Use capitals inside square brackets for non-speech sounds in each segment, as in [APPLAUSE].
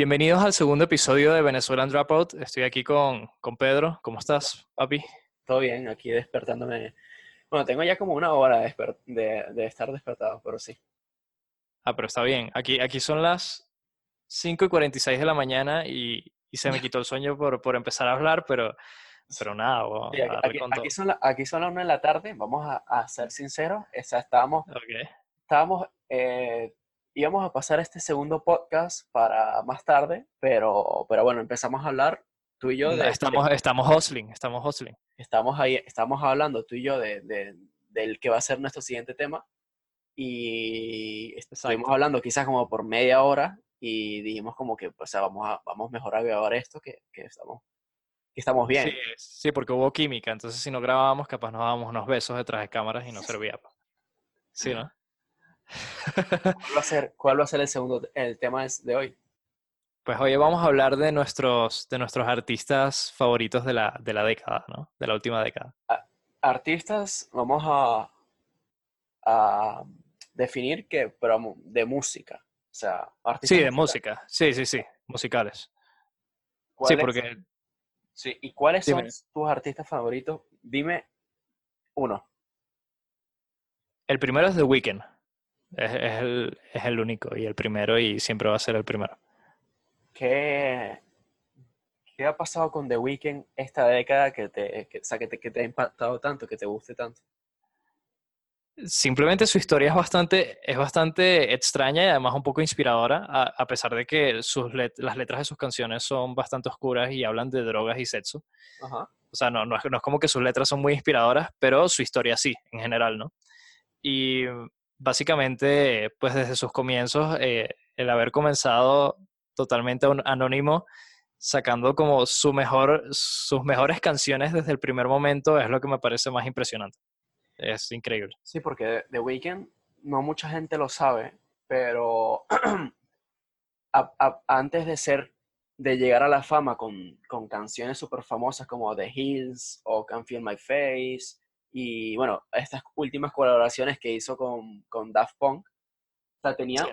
Bienvenidos al segundo episodio de Venezuelan Dropout. Estoy aquí con, con Pedro. ¿Cómo estás, papi? Todo bien, aquí despertándome. Bueno, tengo ya como una hora de, de- de estar despertado, pero sí. Ah, pero está bien. Aquí, aquí son las 5 y 46 de la mañana y, y se me quitó el sueño por, por empezar a hablar, pero, pero nada, Sí, aquí, aquí- son la- aquí son las una de la tarde, vamos a, a ser sinceros. O sea, estábamos, estábamos, eh, íbamos a pasar este segundo podcast para más tarde, pero, pero bueno, empezamos a hablar tú y yo de, Estamos, estamos hustling, estamos hustling. estamos ahí, estamos hablando tú y yo de, de- del que va a ser nuestro siguiente tema y estuvimos hablando quizás como por media hora y dijimos como que, o sea, vamos a, vamos mejor a grabar esto que, que estamos, que estamos bien. Sí, sí, porque hubo química, entonces si no grabábamos, capaz nos dábamos unos besos detrás de cámaras y no [LAUGHS] servía. pa. Sí, ¿no? ¿Cuál va a ser, cuál va a ser el segundo, el tema de hoy? Pues hoy vamos a hablar de nuestros, de nuestros artistas favoritos de la, de la década, ¿no? De la última década. Artistas, vamos a, a definir que, pero de música. O sea, artistas Sí, de musicales. música. Sí, sí, sí. Musicales. Sí, ¿Cuáles- porque sí, ¿Y cuáles son Dime. tus artistas favoritos? Dime uno. el primero es The Weeknd. Es, es el, es el único y el primero y siempre va a ser el primero. ¿Qué, qué ha pasado con The Weeknd esta década que te, que, o sea, que te, que te ha impactado tanto, que te guste tanto? Simplemente su historia es bastante, es bastante extraña y además un poco inspiradora, a, a pesar de que sus let- las letras de sus canciones son bastante oscuras y hablan de drogas y sexo. Ajá. O sea, no, no, es, no es como que sus letras son muy inspiradoras, pero su historia sí, en general, ¿no? Y básicamente, pues desde sus comienzos, eh, el haber comenzado totalmente an- anónimo, sacando como su mejor, sus mejores canciones desde el primer momento, es lo que me parece más impresionante. Es increíble. Sí, porque The Weeknd no mucha gente lo sabe, pero [CLEARS THROAT] antes de ser, de llegar a la fama con, con canciones súper famosas como The Hills o Can Feel My Face y bueno, estas últimas colaboraciones que hizo con, con Daft Punk, o sea, tenía, Sí,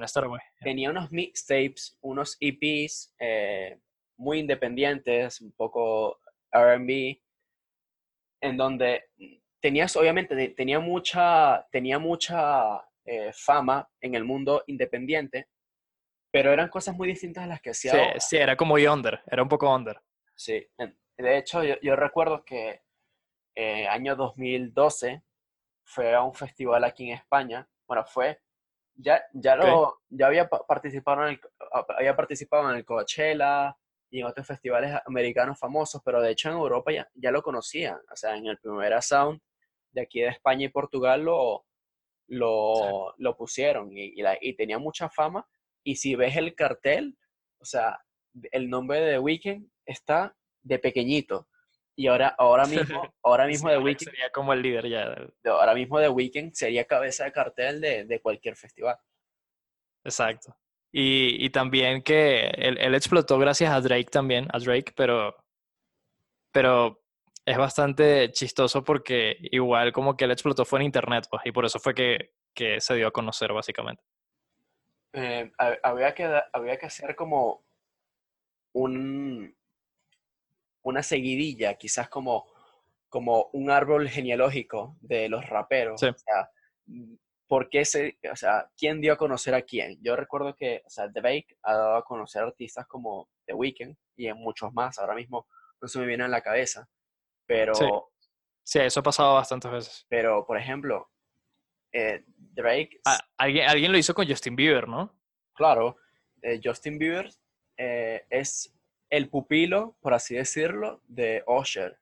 tenía unos mixtapes, unos EPs eh, muy independientes, un poco RB, en donde tenías, obviamente, te- tenía mucha, tenía mucha eh, fama en el mundo independiente, pero eran cosas muy distintas a las que hacía Sí, ahora. sí, era como under, era un poco under. Sí, de hecho, yo, yo recuerdo que eh, año 2012 fue a un festival aquí en España. Bueno, fue, ya, ya, lo, ya había pa- participado en el, había participado en el Coachella y en otros festivales americanos famosos, pero de hecho en Europa ya, ya lo conocían. O sea, en el Primera Sound de aquí de España y Portugal lo, lo, lo pusieron y, y la- y tenía mucha fama. Y si ves el cartel, o sea, el nombre de The Weeknd está de pequeñito. Y ahora, ahora mismo, [LAUGHS] ahora mismo Sí, The Weeknd, sería como el líder ya. ahora mismo The Weeknd sería cabeza de cartel de, de cualquier festival. Exacto. Y, y también que él, él explotó gracias a Drake también, a Drake, pero, pero es bastante chistoso porque igual como que él explotó fue en internet, pues, y por eso fue que, que se dio a conocer básicamente. Eh, ha- había que, había que hacer como un, una seguidilla, quizás como, como un árbol genealógico de los raperos. Sí. O sea, ¿por qué se, o sea, quién dio a conocer a quién? Yo recuerdo que, o sea, Drake ha dado a conocer artistas como The Weeknd y en muchos más. Ahora mismo no se me viene en la cabeza. Pero, Sí. Sí, eso ha pasado bastantes veces. pero por ejemplo, eh, Drake, Ah, alguien, alguien lo hizo con Justin Bieber, ¿no? claro, eh, Justin Bieber eh, es el pupilo, por así decirlo, de Usher.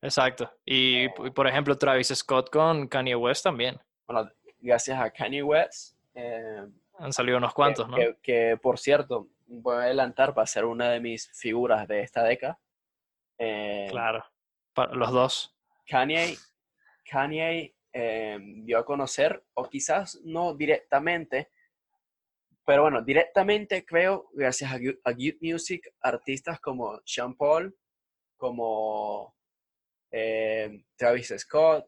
Exacto. Y, y, por ejemplo, Travis Scott con Kanye West también. Bueno, gracias a Kanye West, eh, Han salido unos que- cuantos, ¿no? que, que, por cierto, voy a adelantar para ser una de mis figuras de esta década. Eh, Claro. Pa- los dos. Kanye, Kanye eh, dio a conocer, o quizás no directamente, pero bueno, directamente creo, gracias a, Good Music, artistas como Sean Paul, como eh, Travis Scott,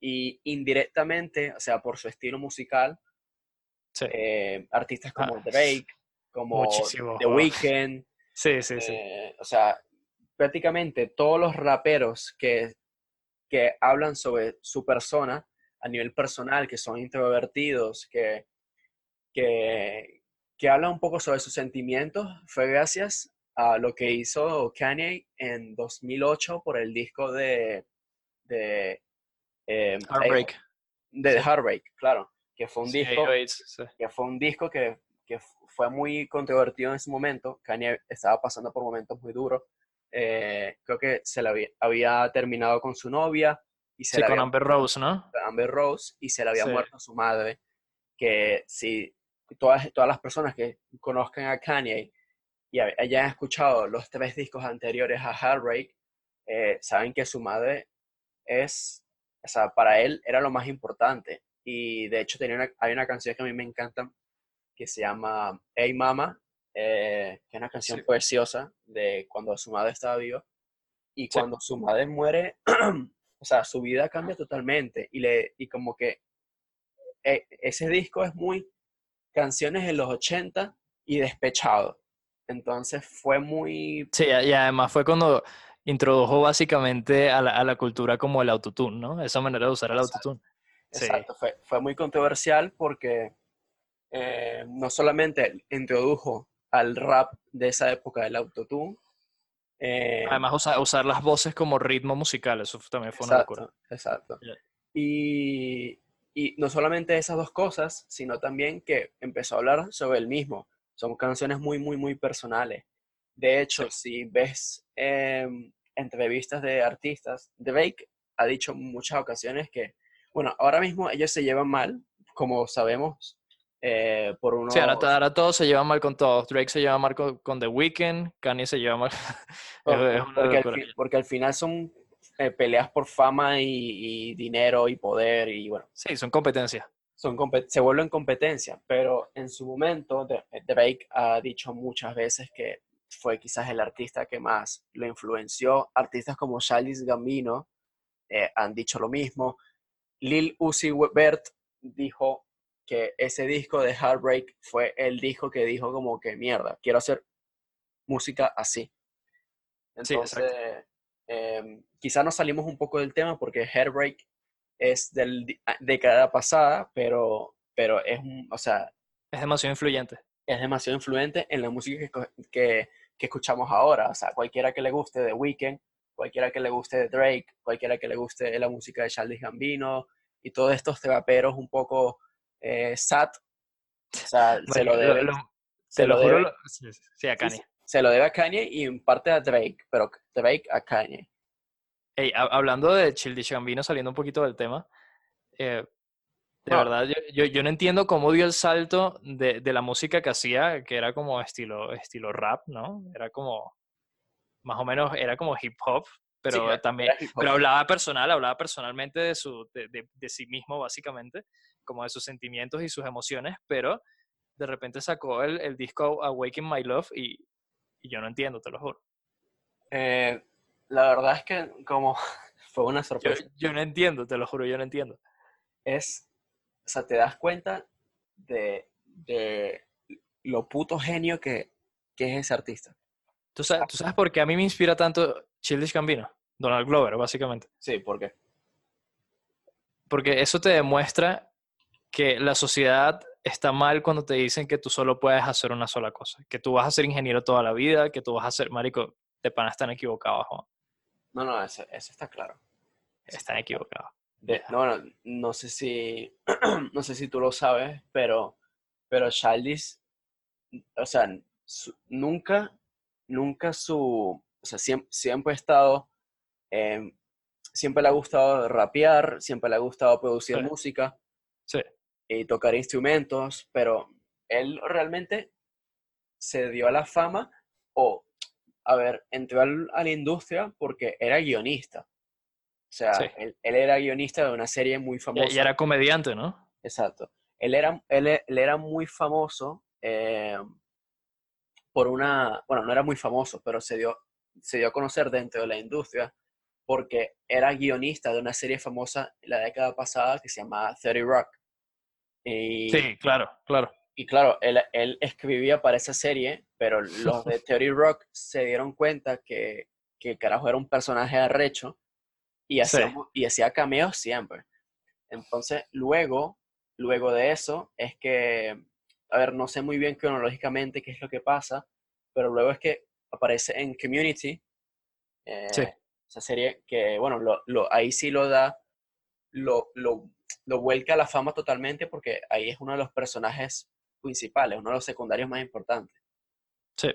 y indirectamente, o sea, por su estilo musical, Sí. eh, artistas como Ah, Drake, como Muchísimo. The Weeknd. Sí, sí, sí. eh, o sea, prácticamente todos los raperos que, que hablan sobre su persona a nivel personal, que son introvertidos, que, que, que hablan un poco sobre sus sentimientos, fue gracias a lo que hizo Kanye en 2008 por el disco de, de, eh, Heartbreak. de The Heartbreak, claro, que fue un Sí, disco AIDS, sí. que fue un disco que, que fue muy controvertido en ese momento. Kanye estaba pasando por momentos muy duros. Eh, creo que se le había, había terminado con su novia y se Sí, con había Amber Rose, ¿no? Amber Rose y se le había muerto su madre. Que si todas, todas las personas que conozcan a Kanye y hayan escuchado los tres discos anteriores a Heartbreak, eh, saben que su madre es, o sea, para él era lo más importante. Y de hecho tenía una- hay una canción que a mí me encanta que se llama Hey Mama, eh, que es una canción Sí. preciosa de cuando su madre estaba viva. Y Sí. cuando su madre muere, [CLEARS THROAT] o sea, su vida cambia totalmente. Y, le, y como que eh, ese disco es muy canciones de los 80 y despechado. Entonces fue muy... Sí, y además fue cuando introdujo básicamente a la, a la cultura como el autotune, ¿no? Esa manera de usar el Exacto. autotune. Sí. Exacto, fue, fue muy controversial porque eh, no solamente introdujo al rap de esa época del autotune, eh, Además, usa- usar las voces como ritmo musical, eso también fue una locura. exacto, exacto. Ya. Y, y no solamente esas dos cosas, sino también que empezó a hablar sobre el mismo. Son canciones muy, muy, muy personales. De hecho, si ves em, entrevistas de artistas, Drake ha dicho muchas ocasiones que, bueno, ahora mismo ellos se llevan mal, como sabemos, eh, por unos... Sí, ahora, ahora todos se llevan mal con todos. Drake se lleva mal con, con The Weeknd, Kanye se lleva mal. [LAUGHS] Es una porque, al fin- porque al final son eh, peleas por fama y, y dinero y poder y bueno, Sí, son competencias. son se vuelven competencia, pero en su momento de- Drake ha dicho muchas veces que fue quizás el artista que más lo influenció. Artistas como Childish Gambino eh, han dicho lo mismo. Lil Uzi Vert dijo que ese disco de Heartbreak fue el disco que dijo como que mierda, quiero hacer música así. Sí, em, quizá nos salimos un poco del tema porque Heartbreak es del década pasada, pero, pero es, un- o sea, Es demasiado influyente. es demasiado influente en la música que, que, que escuchamos ahora. O sea, cualquiera que le guste de Weeknd, cualquiera que le guste de Drake, cualquiera que le guste la música de Childish Gambino y todos estos un poco eh, sad, o sea, se lo debe, lo- se lo debe- sí, sí, a Kanye. sí, se lo debe a Kanye y en parte a Drake, pero Drake a Kanye. Ey, ha- hablando de Childish Gambino, saliendo un poquito del tema, eh, de No. verdad, yo, yo, yo no entiendo cómo dio el salto de, de la música que hacía, que era como estilo, estilo rap, ¿no? Era como, más o menos, era como hip hop, pero era- también, pero hablaba personal, hablaba personalmente de, su, de, de- de sí mismo, básicamente, como de sus sentimientos y sus emociones, pero de repente sacó el, el disco Awaken My Love y, y yo no entiendo, te lo juro. Eh, la verdad es que como [LAUGHS] fue una sorpresa. yo no entiendo, te lo juro, yo no entiendo. es, o sea, te das cuenta de, de lo puto genio que, que es ese artista. ¿Tú sabes, ¿Tú sabes por qué a mí me inspira tanto Childish Gambino? Donald Glover, básicamente. Sí, porque Porque eso te demuestra que la sociedad está mal cuando te dicen que tú solo puedes hacer una sola cosa. Que tú vas a ser ingeniero toda la vida, que tú vas a ser, marico, de pana están equivocados, Juan. no, no, eso, eso está claro. Eso Están está equivocados. De- no, no, no sé si, [CLEARS THROAT] no sé si tú lo sabes, pero, pero o sea, su- nunca, nunca su, o sea, siempre, siempre ha estado, em, siempre le ha gustado rapear, siempre le ha gustado producir Sí. música. Sí. y tocar instrumentos, pero él realmente se dio a la fama o, a ver, entró al- a la industria porque era guionista. O sea, Sí. él, él era guionista de una serie muy famosa. y era comediante, ¿no? Exacto. Él era, él, él era muy famoso eh, por una, bueno, no era muy famoso, pero se dio, se dio a conocer dentro de la industria porque era guionista de una serie famosa la década pasada que se llamaba 30 Rock. Y, Sí, claro, claro. Y claro, él, él, escribía para esa serie, pero los de [LAUGHS] Theory Rock se dieron cuenta que, que el carajo era un personaje arrecho y hacía, y hacía cameos siempre. Entonces, luego, luego de eso, es que, a ver, no sé muy bien cronológicamente qué es lo que pasa, pero luego es que aparece en Community, eh, esa serie que, bueno, lo, lo, ahí sí lo da, lo, lo, lo vuelca a la fama totalmente porque ahí es uno de los personajes principales, uno de los secundarios más importantes. Sí.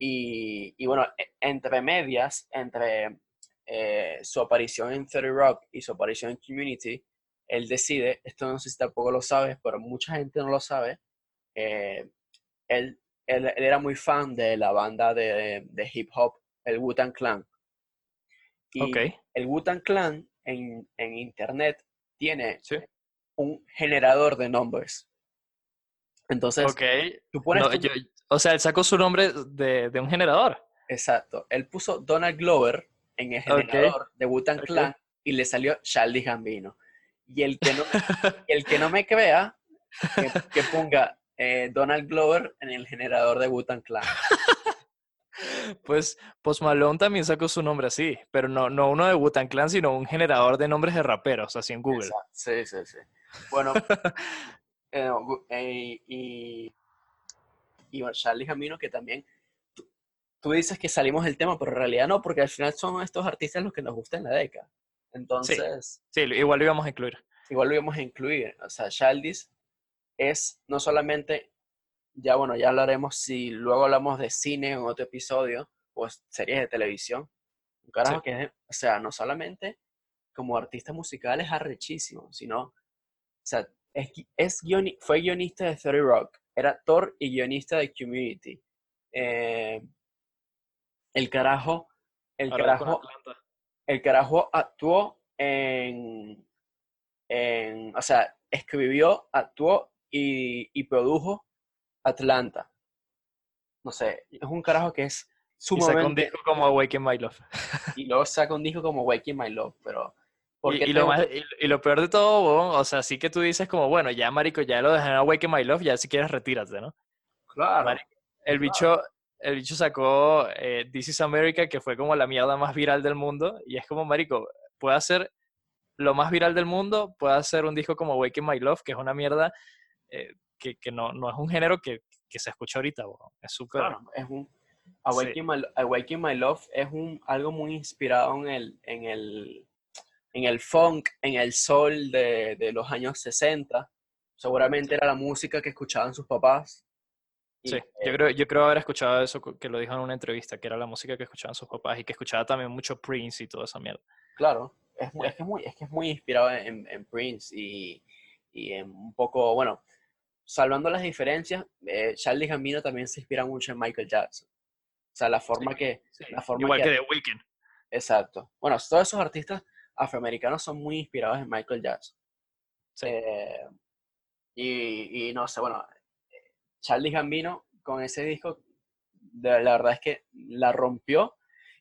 Y, y bueno, e, entre medias, entre eh, su aparición en 30 Rock y su aparición en Community, él decide, esto no sé si tampoco lo sabes, pero mucha gente no lo sabe, eh, él, él, era muy fan de la banda de, de hip hop, el Wu-Tang Clan. Y el Wu-Tang Clan en, en, internet tiene un generador de nombres. Entonces, tú pones o sea, él sacó su nombre de, de, un generador. Exacto. Él puso Donald Glover en el generador de Wu-Tang Clan y le salió Charlie Gambino. Y el que no, [LAUGHS] el que no me crea, que, ponga eh, Donald Glover en el generador de Wu-Tang Clan. [LAUGHS] Pues Post Malone también sacó su nombre así, pero no, no uno de Wu-Tang Clan, sino un generador de nombres de raperos, así en Google. Sí, sí, sí. Bueno, [LAUGHS] eh, eh, y, y Charlie Gambino que también tú, dices que salimos del tema, pero en realidad no, porque al final son estos artistas los que nos gustan en la década. Entonces. Sí, igual lo íbamos a incluir. Igual lo íbamos a incluir. O sea, Shaldis es no solamente. Ya bueno, ya hablaremos si luego hablamos de cine en otro episodio, o series de televisión. Un carajo que es, o sea, no solamente como artista musical es arrechísimo, sino, o sea, es, es fue guionista de 30 Rock, era actor y guionista de Community. Eh, el carajo, el carajo, el carajo actuó en, en, o sea, escribió, actuó y, produjo Atlanta. No sé, es un carajo que es sumamente... Y saca un disco como Awaken My Love. y luego saca un disco como Awaken My Love, pero... Y, lo y, lo peor de todo, o sea, sí que tú dices como, bueno, ya marico, ya lo dejan Awaken My Love, ya si quieres retírate, ¿no? Claro. el bicho el bicho sacó eh, This is America, que fue como la mierda más viral del mundo. Y es como, marico, puede hacer lo más viral del mundo, puede hacer un disco como Waking My Love, que es una mierda eh, que, que no, no, es un género que, que se escucha ahorita. Es súper... Claro, es un... Awakening, my, My, Love es un, algo muy inspirado en el, en el, en el funk, en el soul de, de los años 60. Seguramente era la música que escuchaban sus papás Sí, yo creo, yo creo haber escuchado eso que lo dijo en una entrevista, que era la música que escuchaban sus papás y que escuchaba también mucho Prince y toda esa mierda. Claro, es, es, que, es, muy, es que es muy inspirado en, en Prince y, y, en un poco, bueno, salvando las diferencias, eh, Charlie Gambino también se inspira mucho en Michael Jackson. O sea, la forma que... La forma Igual que, de Weeknd. Exacto. Bueno, todos esos artistas afroamericanos son muy inspirados en Michael Jackson. Sí. Eh, y, y no sé, bueno, Charlie Gambino con ese disco, de, la verdad es que la rompió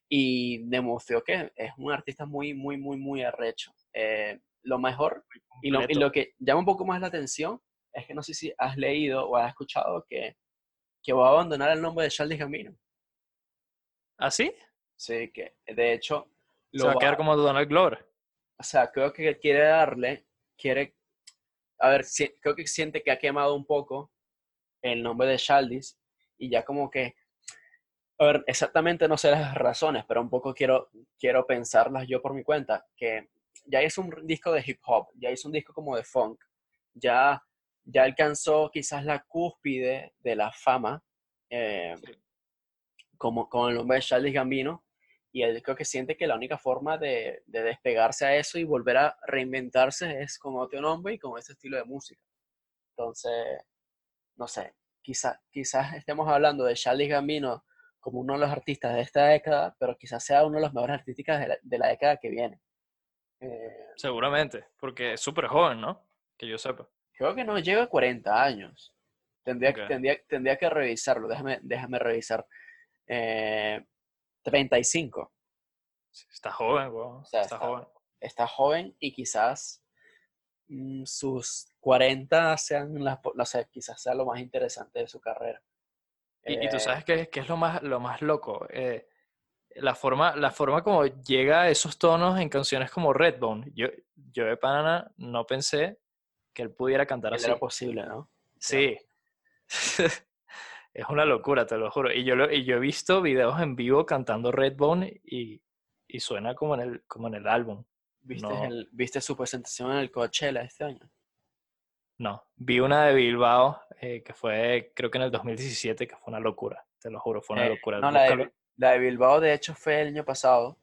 y demostró que es un artista muy, muy, muy, muy arrecho. Eh, lo mejor y lo, y lo, que llama un poco más la atención es que no sé si has leído o has escuchado que, que va a abandonar el nombre de Charlie Gambino. ¿Ah, sí? Sí, que de hecho... Lo Se va a quedar como Donald Glover. O sea, creo que quiere darle, quiere, a ver, creo que siente que ha quemado un poco el nombre de Shaldis y ya como que, a ver, exactamente no sé las razones, pero un poco quiero, quiero pensarlas yo por mi cuenta, que ya hizo un disco de hip hop, ya hizo un disco como de funk, ya, ya alcanzó quizás la cúspide de la fama, eh, como con el nombre de Charles Gambino, y él creo que siente que la única forma de, de, despegarse a eso y volver a reinventarse es con otro nombre y con ese estilo de música. Entonces, no sé, quizá, quizás estemos hablando de Charlie Gambino como uno de los artistas de esta década, pero quizás sea uno de los mejores artistas de la, década que viene. Eh, Seguramente, porque es súper joven, ¿no? Que yo sepa. Creo que no llega a 40 años. Tendría, tendría, tendría que revisarlo, déjame, déjame revisar. 35. Eh, está joven, está, joven. Está joven y quizás mm, sus 40 sean las, no sé, quizás sea lo más interesante de su carrera. Y, tú Eh, sabes qué, qué es lo más, lo más loco. Eh, la forma, la forma como llega a esos tonos en canciones como Redbone. Yo, yo de Panana no pensé que él pudiera cantar así. era posible, ¿no? Sí. [LAUGHS] es una locura, te lo juro. Y yo, lo- y yo he visto videos en vivo cantando Redbone y, y suena como en el, como en el álbum. ¿Viste, No. el- ¿Viste su presentación en el Coachella este año? No, vi una de Bilbao eh, que fue, creo que en el 2017, que fue una locura. Te lo juro, fue una Eh, locura. no, la de, la de Bilbao, de hecho, fue el año pasado,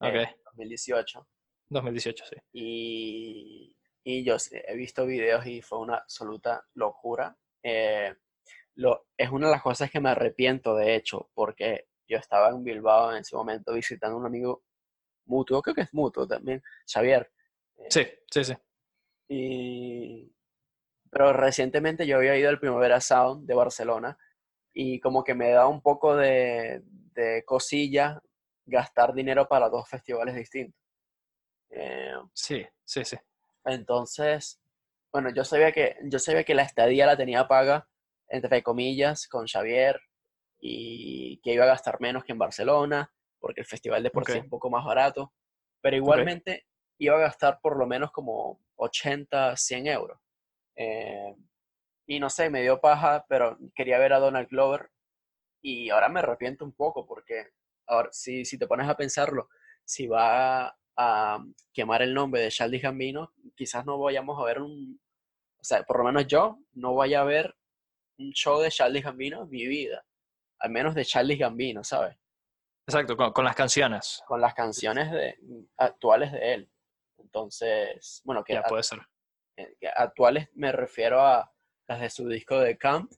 eh, 2018. 2018, sí. Y, y yo he visto videos y fue una absoluta locura. Eh, lo, es una de las cosas que me arrepiento, de hecho, porque yo estaba en Bilbao en ese momento visitando a un amigo mutuo, creo que es mutuo también, Xavier. eh, Sí, sí, sí. Y, pero recientemente yo había ido al Primavera Sound de Barcelona y como que me da un poco de, de cosilla gastar dinero para dos festivales distintos. Eh, Sí, sí, sí. entonces, bueno, yo sabía que, yo sabía que la estadía la tenía paga, entre comillas, con Xavier y que iba a gastar menos que en Barcelona, porque el festival de por sí Ok. es un poco más barato, pero igualmente iba a gastar por lo menos como 80, 100 euros. Eh, y no sé, me dio paja, pero quería ver a Donald Glover y ahora me arrepiento un poco porque ahora, si, si te pones a pensarlo, si va a quemar el nombre de Charlie Gambino, quizás no vayamos a ver un, o sea, por lo menos yo no vaya a ver un show de Charlie Gambino en mi vida, al menos de Charlie Gambino, ¿sabes? Exacto, con, con las canciones. Con las canciones de, actuales de él. Entonces, bueno, que Ya puede ser. eh, que actuales me refiero a las de su disco de Camp,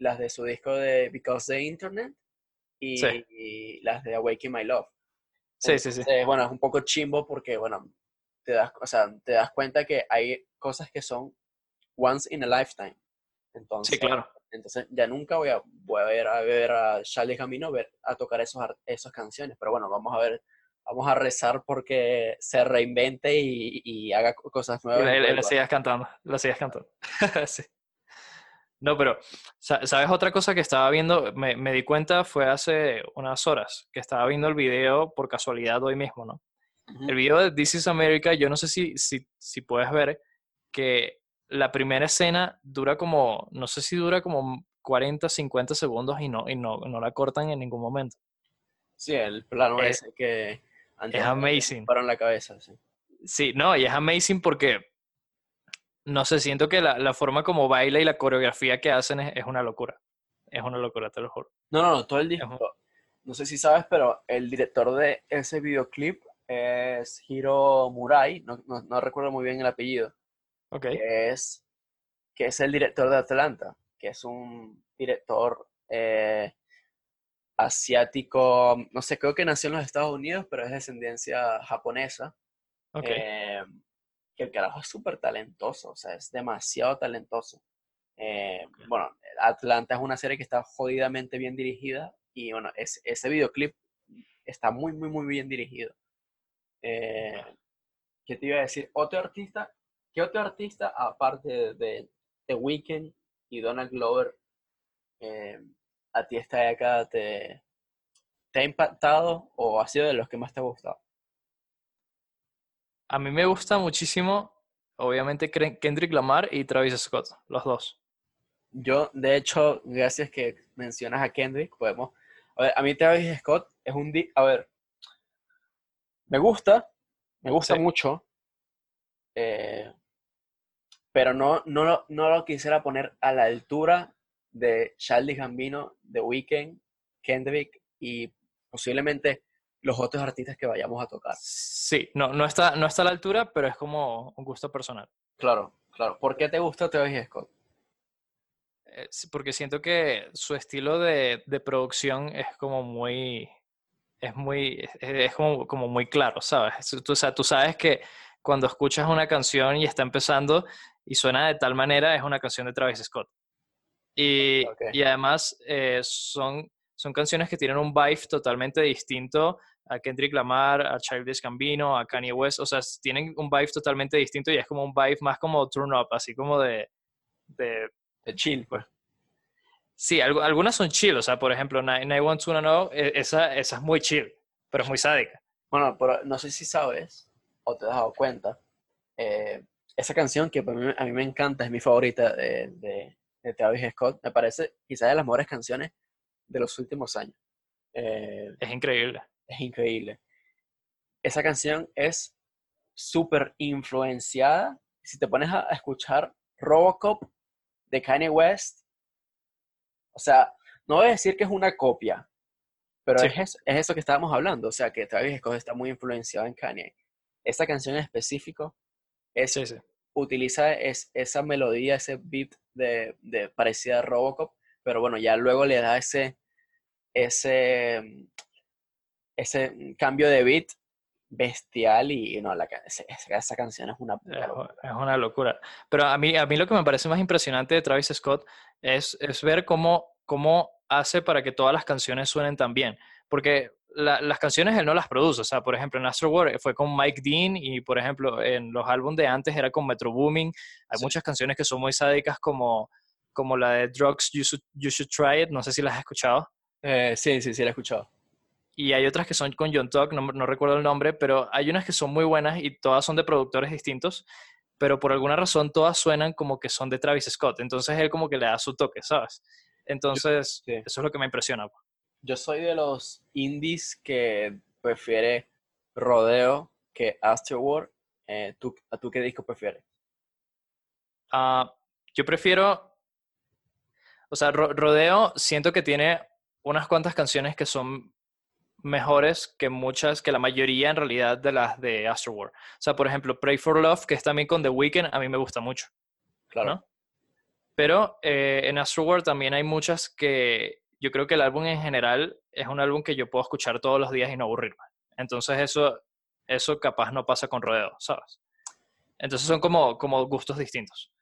las de su disco de Because the Internet y, Sí. y las de Awaken My Love. Sí, sí, sí. Bueno, es un poco chimbo porque, bueno, te das, o sea, te das cuenta que hay cosas que son once in a lifetime. Entonces, Sí, claro. Entonces ya nunca voy a, voy a ver a ver a Charlie Camino ver, a tocar esos, esas canciones. Pero bueno, vamos a ver, vamos a rezar porque se reinvente y, y haga co- cosas nuevas. y vuelva. sigas cantando, la sigas cantando. [LAUGHS] Sí. No, pero, sa- ¿sabes otra cosa que estaba viendo? Me, me di cuenta fue hace unas horas, que estaba viendo el video por casualidad hoy mismo, ¿no? Ujú. El video de This is America, yo no sé si, si, si puedes ver que la primera escena dura como, no sé si dura como 40, 50 segundos y no, y no, no la cortan en ningún momento. Sí, el plano Eh, ese que Es antes amazing. en la cabeza, sí. Sí, no, y es amazing porque, no sé, siento que la, la forma como baila y la coreografía que hacen es, es una locura. Es una locura, te lo juro. No, no, no, todo el Es un- disco. No sé si sabes, pero el director de ese videoclip es Hiro Murai, no, no- no recuerdo muy bien el apellido, Ok. que es, que es el director de Atlanta, que es un director eh, asiático, no sé, creo que nació en los Estados Unidos, pero es de descendencia japonesa. Ok. eh, que el carajo es súper talentoso, o sea, es demasiado talentoso. Eh, bueno, Atlanta es una serie que está jodidamente bien dirigida y bueno, es, ese videoclip está muy, muy, muy bien dirigido. Eh, ¿Qué te iba a decir? Otro artista, ¿qué otro artista aparte de, de The Weeknd y Donald Glover eh, a ti esta década te, te ha impactado o ha sido de los que más te ha gustado? A mí me gusta muchísimo, obviamente, Kendrick Lamar y Travis Scott, los dos. Yo, de hecho, gracias que mencionas a Kendrick, podemos... A ver, a mí Travis Scott es un... di- A ver, me gusta, me gusta Sí. mucho, eh, pero no, no, lo, no lo quisiera poner a la altura de Charlie Gambino, The Weeknd, Kendrick y posiblemente los otros artistas que vayamos a tocar. Sí, no, no, está, no está a la altura, pero es como un gusto personal. Claro, claro. ¿Por qué te gusta Travis Scott? Eh, porque siento que su estilo de, de producción es como muy, es muy, es, es como, como muy claro, ¿sabes? Tú, o sea, tú sabes que cuando escuchas una canción y está empezando y suena de tal manera, es una canción de Travis Scott. Y, Ok. y además eh, son, son canciones que tienen un vibe totalmente distinto a Kendrick Lamar, a Childish Gambino, a Kanye West, o sea, tienen un vibe totalmente distinto y es como un vibe más como turn up, así como de... De, chill, pues. Sí, algunas son chill, o sea, por ejemplo, 91210, e, esa, esa es muy chill, pero es muy sádica. Bueno, pero no sé si sabes o te has dado cuenta, eh, esa canción que a mí, a mí, me encanta, es mi favorita de, de, de Travis Scott, me parece quizás de las mejores canciones de los últimos años. Eh, es increíble. Es increíble. Esa canción es súper influenciada. Si te pones a escuchar Robocop de Kanye West, o sea, no voy a decir que es una copia, pero es, eso, es, eso que estábamos hablando, o sea, que Travis Scott está muy influenciado en Kanye. Esta canción en específico es, utiliza es, esa melodía, ese beat de, de parecida a Robocop, pero bueno, ya luego le da ese, ese, ese cambio de beat bestial y, no, la, esa, esa, canción es una, es una locura. Pero a mí, a mí lo que me parece más impresionante de Travis Scott es, es ver cómo, cómo hace para que todas las canciones suenen tan bien. Porque las canciones él no las produce. O sea, por ejemplo, en Astro World fue con Mike Dean y, por ejemplo, en los álbumes de antes era con Metro Booming. Hay muchas canciones que son muy sádicas como, como la de Drugs, you should, you should Try It. No sé si las has escuchado. Eh, sí, sí, sí, la he escuchado. Y hay otras que son con John Talk, no, no recuerdo el nombre, pero hay unas que son muy buenas y todas son de productores distintos pero por alguna razón todas suenan como que son de Travis Scott. Entonces él como que le da su toque, ¿sabes? Entonces, eso es lo que me impresiona. Yo soy de los indies que prefiere Rodeo que Afterward. Eh, ¿tú, ¿A tú qué disco prefieres? Uh, yo prefiero, o sea, Rodeo siento que tiene unas cuantas canciones que son mejores que muchas, que la mayoría en realidad de las de Astroworld. O sea, por ejemplo, Pray for Love, que es también con The Weeknd, a mí me gusta mucho. Claro. Pero eh, en Astroworld también hay muchas que yo creo que el álbum en general es un álbum que yo puedo escuchar todos los días y no aburrirme. Entonces eso, eso capaz no pasa con Rodeo, ¿sabes? Entonces son como, como gustos distintos.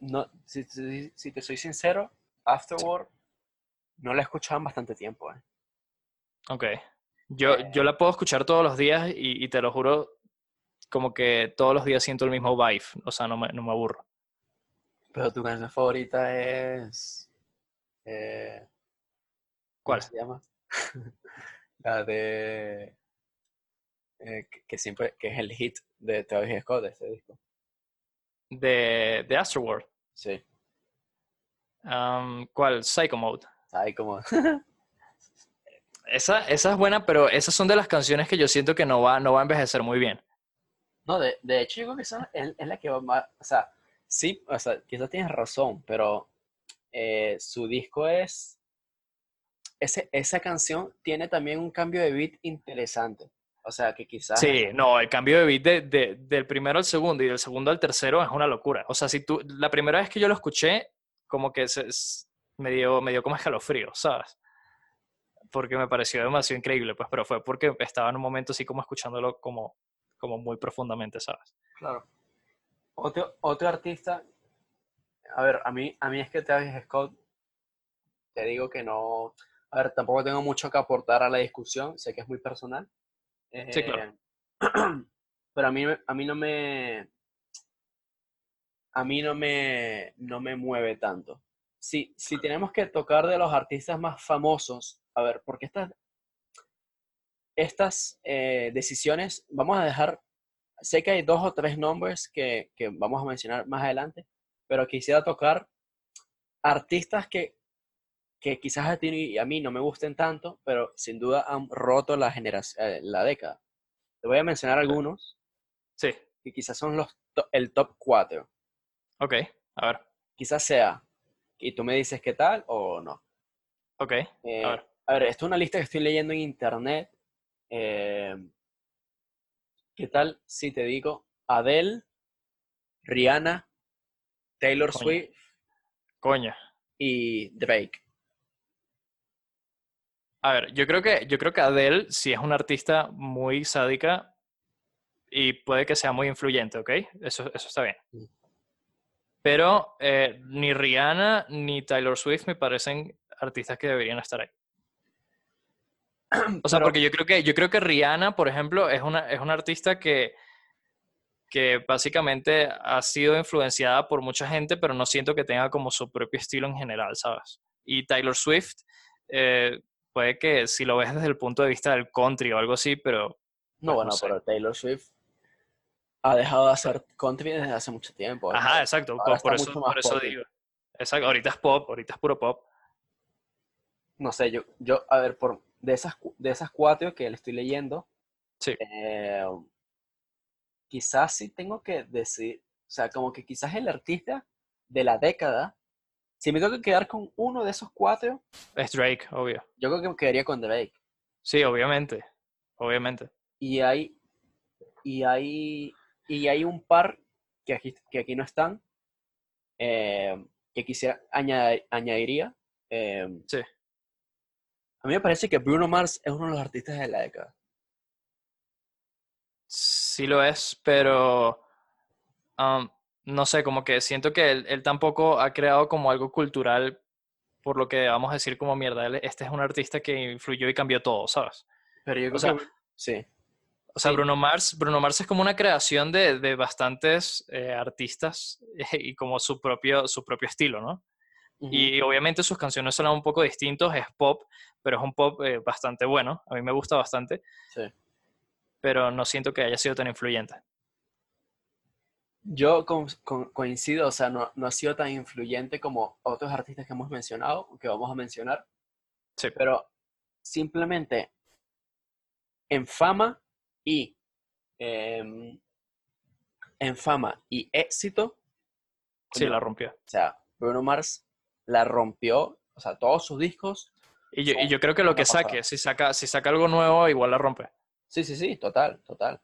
no, si, si, te soy sincero, Afterworld no la he escuchado en bastante tiempo. ¿eh? Ok. Yo, eh. yo la puedo escuchar todos los días y, te lo juro, como que todos los días siento el mismo vibe, o sea, no me, no me aburro. Pero tu canción favorita es... Eh, ¿Cuál? se llama? [LAUGHS] la de... Eh, que, siempre, que es el hit de Travis Scott de este disco. De, de Astroworld. Sí. Um, ¿Cuál? Psycho Mode. Psycho Mode. [LAUGHS] Esa, esa es buena, pero esas son de las canciones que yo siento que no va, no va a envejecer muy bien. No, de, de hecho, yo creo que esa es, la que va más. O sea, sí, o sea, quizás tienes razón, pero eh, su disco es. Ese, esa canción tiene también un cambio de beat interesante. O sea, que quizás. Sí, no, el cambio de beat de, del primero al segundo y del segundo al tercero es una locura. O sea, si tú. La primera vez que yo lo escuché, como que se, me, dio, me dio como escalofrío, ¿sabes? porque me pareció demasiado increíble, pues, pero fue porque estaba en un momento así como escuchándolo como, como muy profundamente, ¿sabes? Claro. Otro, otro artista, a ver, a mí, a mí es que Travis Scott, te digo que no, a ver, tampoco tengo mucho que aportar a la discusión, sé que es muy personal. sí, claro. [CLEARS THROAT] Pero a mí, a mí no me, a mí no me, no me mueve tanto. Si, si tenemos que tocar de los artistas más famosos, a ver, porque estas, estas eh, decisiones, vamos a dejar, sé que hay dos o tres nombres que, vamos a mencionar más adelante, pero quisiera tocar artistas que, que quizás a ti y a mí no me gusten tanto, pero sin duda han roto la, generación, eh, la década. Te voy a mencionar algunos. Sí. Que quizás son los el top 4. Ok, a ver. Quizás sea, y tú me dices qué tal o no. Ok, a eh, ver. A ver, esto es una lista que estoy leyendo en internet. Eh, ¿Qué tal si te digo Adele, Rihanna, Taylor Swift Coña. y Drake? A ver, yo creo que yo creo que Adele sí es una artista muy sádica y puede que sea muy influyente, ¿ok? Eso, eso está bien. Mm. Pero eh, ni Rihanna ni Taylor Swift me parecen artistas que deberían estar ahí. O sea, Pero- porque yo creo que, yo creo que Rihanna, por ejemplo, es una, es una artista que, que básicamente ha sido influenciada por mucha gente, pero no siento que tenga como su propio estilo en general, ¿sabes? Y Taylor Swift, eh, puede que si lo ves desde el punto de vista del country o algo así, pero No, Pues, bueno, no sé. pero Taylor Swift ha dejado de hacer country desde hace mucho tiempo. Ajá, exacto, ahora por, eso, por eso digo. Exacto, ahorita es pop, ahorita es puro pop. No sé, yo, yo, a ver, por, de esas, de esas cuatro que le estoy leyendo, Sí. eh, quizás sí tengo que decir, o sea, como que quizás el artista de la década, si me tengo que quedar con uno de esos cuatro, Es Drake, obvio. yo creo que me quedaría con Drake. Sí, obviamente, obviamente. Y hay, y hay, y hay un par que aquí, que aquí no están, eh, que quisiera añadir, añadiría. eh, Sí. A mí me parece que Bruno Mars es uno de los artistas de la década. Sí lo es, pero um, no sé, como que siento que él, él tampoco ha creado como algo cultural, por lo que vamos a decir como mierda, él- este es un artista que influyó y cambió todo, ¿sabes? Pero yo creo sea, que sí. O sea, Sí. Bruno Mars, Bruno Mars es como una creación de, de bastantes eh, artistas [LAUGHS] y como su propio, su propio estilo, ¿no? Y obviamente sus canciones son un poco distintos, es pop, pero es un pop eh, bastante bueno, a mí me gusta bastante, Sí. pero no siento que haya sido tan influyente. Yo con- con- coincido, o sea, no, no ha sido tan influyente como otros artistas que hemos mencionado, que vamos a mencionar, Sí, pero simplemente en fama y em, en fama y éxito, sí, la rompió. o sea, Bruno Mars la rompió, o sea, todos sus discos. Y yo, y yo creo que lo que pasada. saque, si saca, si saca algo nuevo, igual la rompe. Sí, sí, sí, total, total,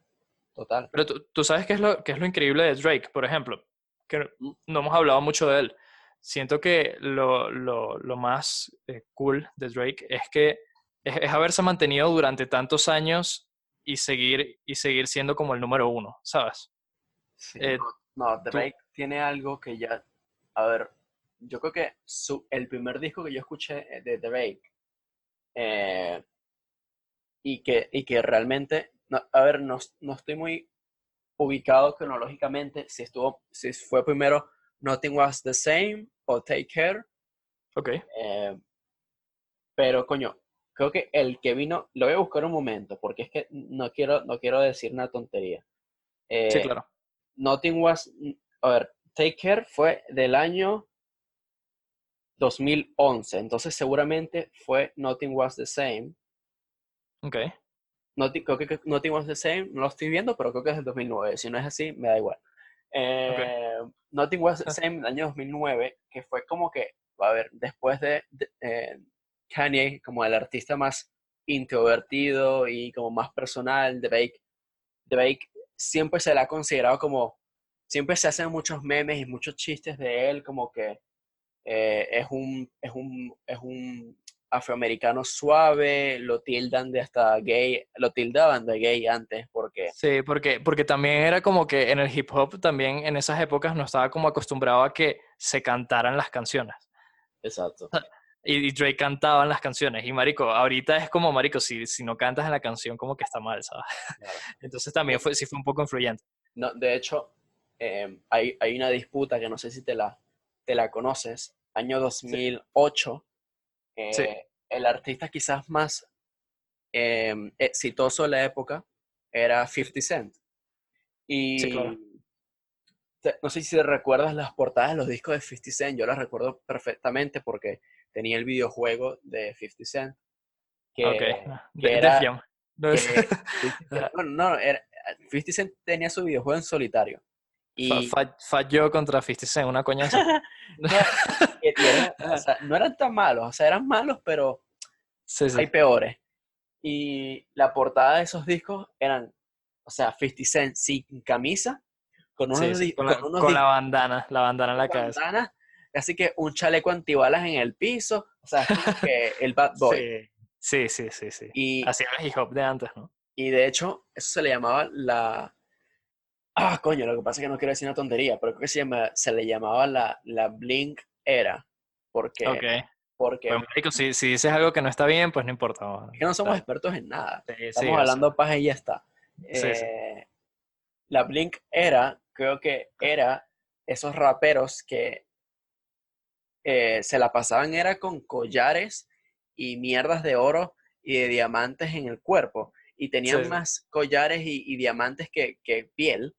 total. Pero tú, tú sabes qué es, lo, qué es lo increíble de Drake, por ejemplo, que no hemos hablado mucho de él. Siento que lo, lo, lo más eh, cool de Drake es que es, es haberse mantenido durante tantos años y seguir, y seguir siendo como el número uno, ¿sabes? Sí, Eh, no, no, Drake tiene algo que ya, a ver, yo creo que su, el primer disco que yo escuché eh, de Drake eh, y, que, y que realmente, no, a ver, no, no estoy muy ubicado cronológicamente si estuvo, si fue primero Nothing Was the Same o Take Care, Ok, eh, pero coño, creo que el que vino, lo voy a buscar un momento porque es que no quiero, no quiero decir una tontería. sí, Eh, claro. Nothing was. A ver, Take Care fue del año 2011. Entonces, seguramente fue Nothing Was the Same. Ok, Nothing, creo que Nothing Was the Same, no lo estoy viendo, pero creo que es del 2009. Si no es así, me da igual. Eh, Nothing Was the Same del año 2009, que fue como que, a ver, después de, de, eh, Kanye, como el artista más introvertido y como más personal, Drake, Drake siempre se le ha considerado como, siempre se hacen muchos memes y muchos chistes de él, como que eh, es un, es un, es un afroamericano suave, lo tildan de hasta gay, lo tildaban de gay antes, porque sí, porque, porque también era como que en el hip hop también en esas épocas no estaba como acostumbrado a que se cantaran las canciones. Exacto. [LAUGHS] Y, y Drake cantaba en las canciones. Y marico, ahorita es como, marico, si, si no cantas en la canción, como que está mal, ¿sabes? Claro. [LAUGHS] Entonces también fue, sí fue un poco influyente. No, de hecho, eh, hay, hay una disputa que no sé si te la, te la conoces, año 2008, eh, Sí. el artista quizás más eh, exitoso de la época era 50 Cent. Y Sí, claro. te- no sé si recuerdas las portadas de los discos de 50 Cent, yo las recuerdo perfectamente porque tenía el videojuego de 50 Cent. Que, ok. que De, era-. No que [LAUGHS] es- 50 Cent- bueno, no, era, 50 Cent tenía su videojuego en solitario. Y fa- falló contra 50 Cent, una coñaza. [LAUGHS] no, o sea, no eran tan malos, o sea, eran malos, pero Sí, sí. hay peores. Y la portada de esos discos eran, o sea, 50 Cent sin camisa, con unos, Sí, Con, la, con unos con la bandana, la bandana en la cabeza. bandanas, así que un chaleco antibalas en el piso, o sea, como que el bad [LAUGHS] boy. Sí, sí, sí, sí. sí. Y, Así era el hip hop de antes, ¿no? y de hecho, eso se le llamaba la... Ah, coño, lo que pasa es que no quiero decir una tontería, pero creo que se, llama, se le llamaba la, la Blink Era, porque, Ok. porque Pues, marico, si, si dices algo que no está bien, pues no importa. ¿no? es que no somos expertos en nada. Sí, sí, Estamos hablando paja y ya está. Sí, sí. Eh, La Blink era, creo que era esos raperos que eh, se la pasaban era con collares y mierdas de oro y de diamantes en el cuerpo. Y tenían Sí, sí. más collares y, y diamantes que, que piel.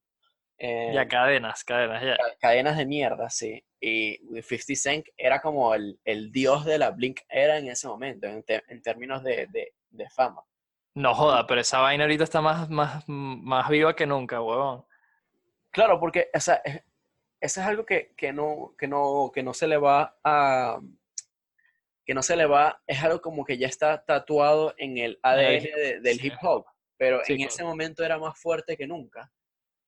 Eh, Ya, cadenas, cadenas, ya. ca- cadenas de mierda, sí. Y 50 Cent era como el, el dios de la Blink era en ese momento, en, te- en términos de, de- de fama. No joda, pero esa vaina ahorita está más, más, más viva que nunca, huevón. Claro, porque o sea, es- eso es algo que, que no, que, no, que no se le va a... que no se le va, es algo como que ya está tatuado en el ADN de- del hip hop, pero Sí, en claro. ese momento era más fuerte que nunca.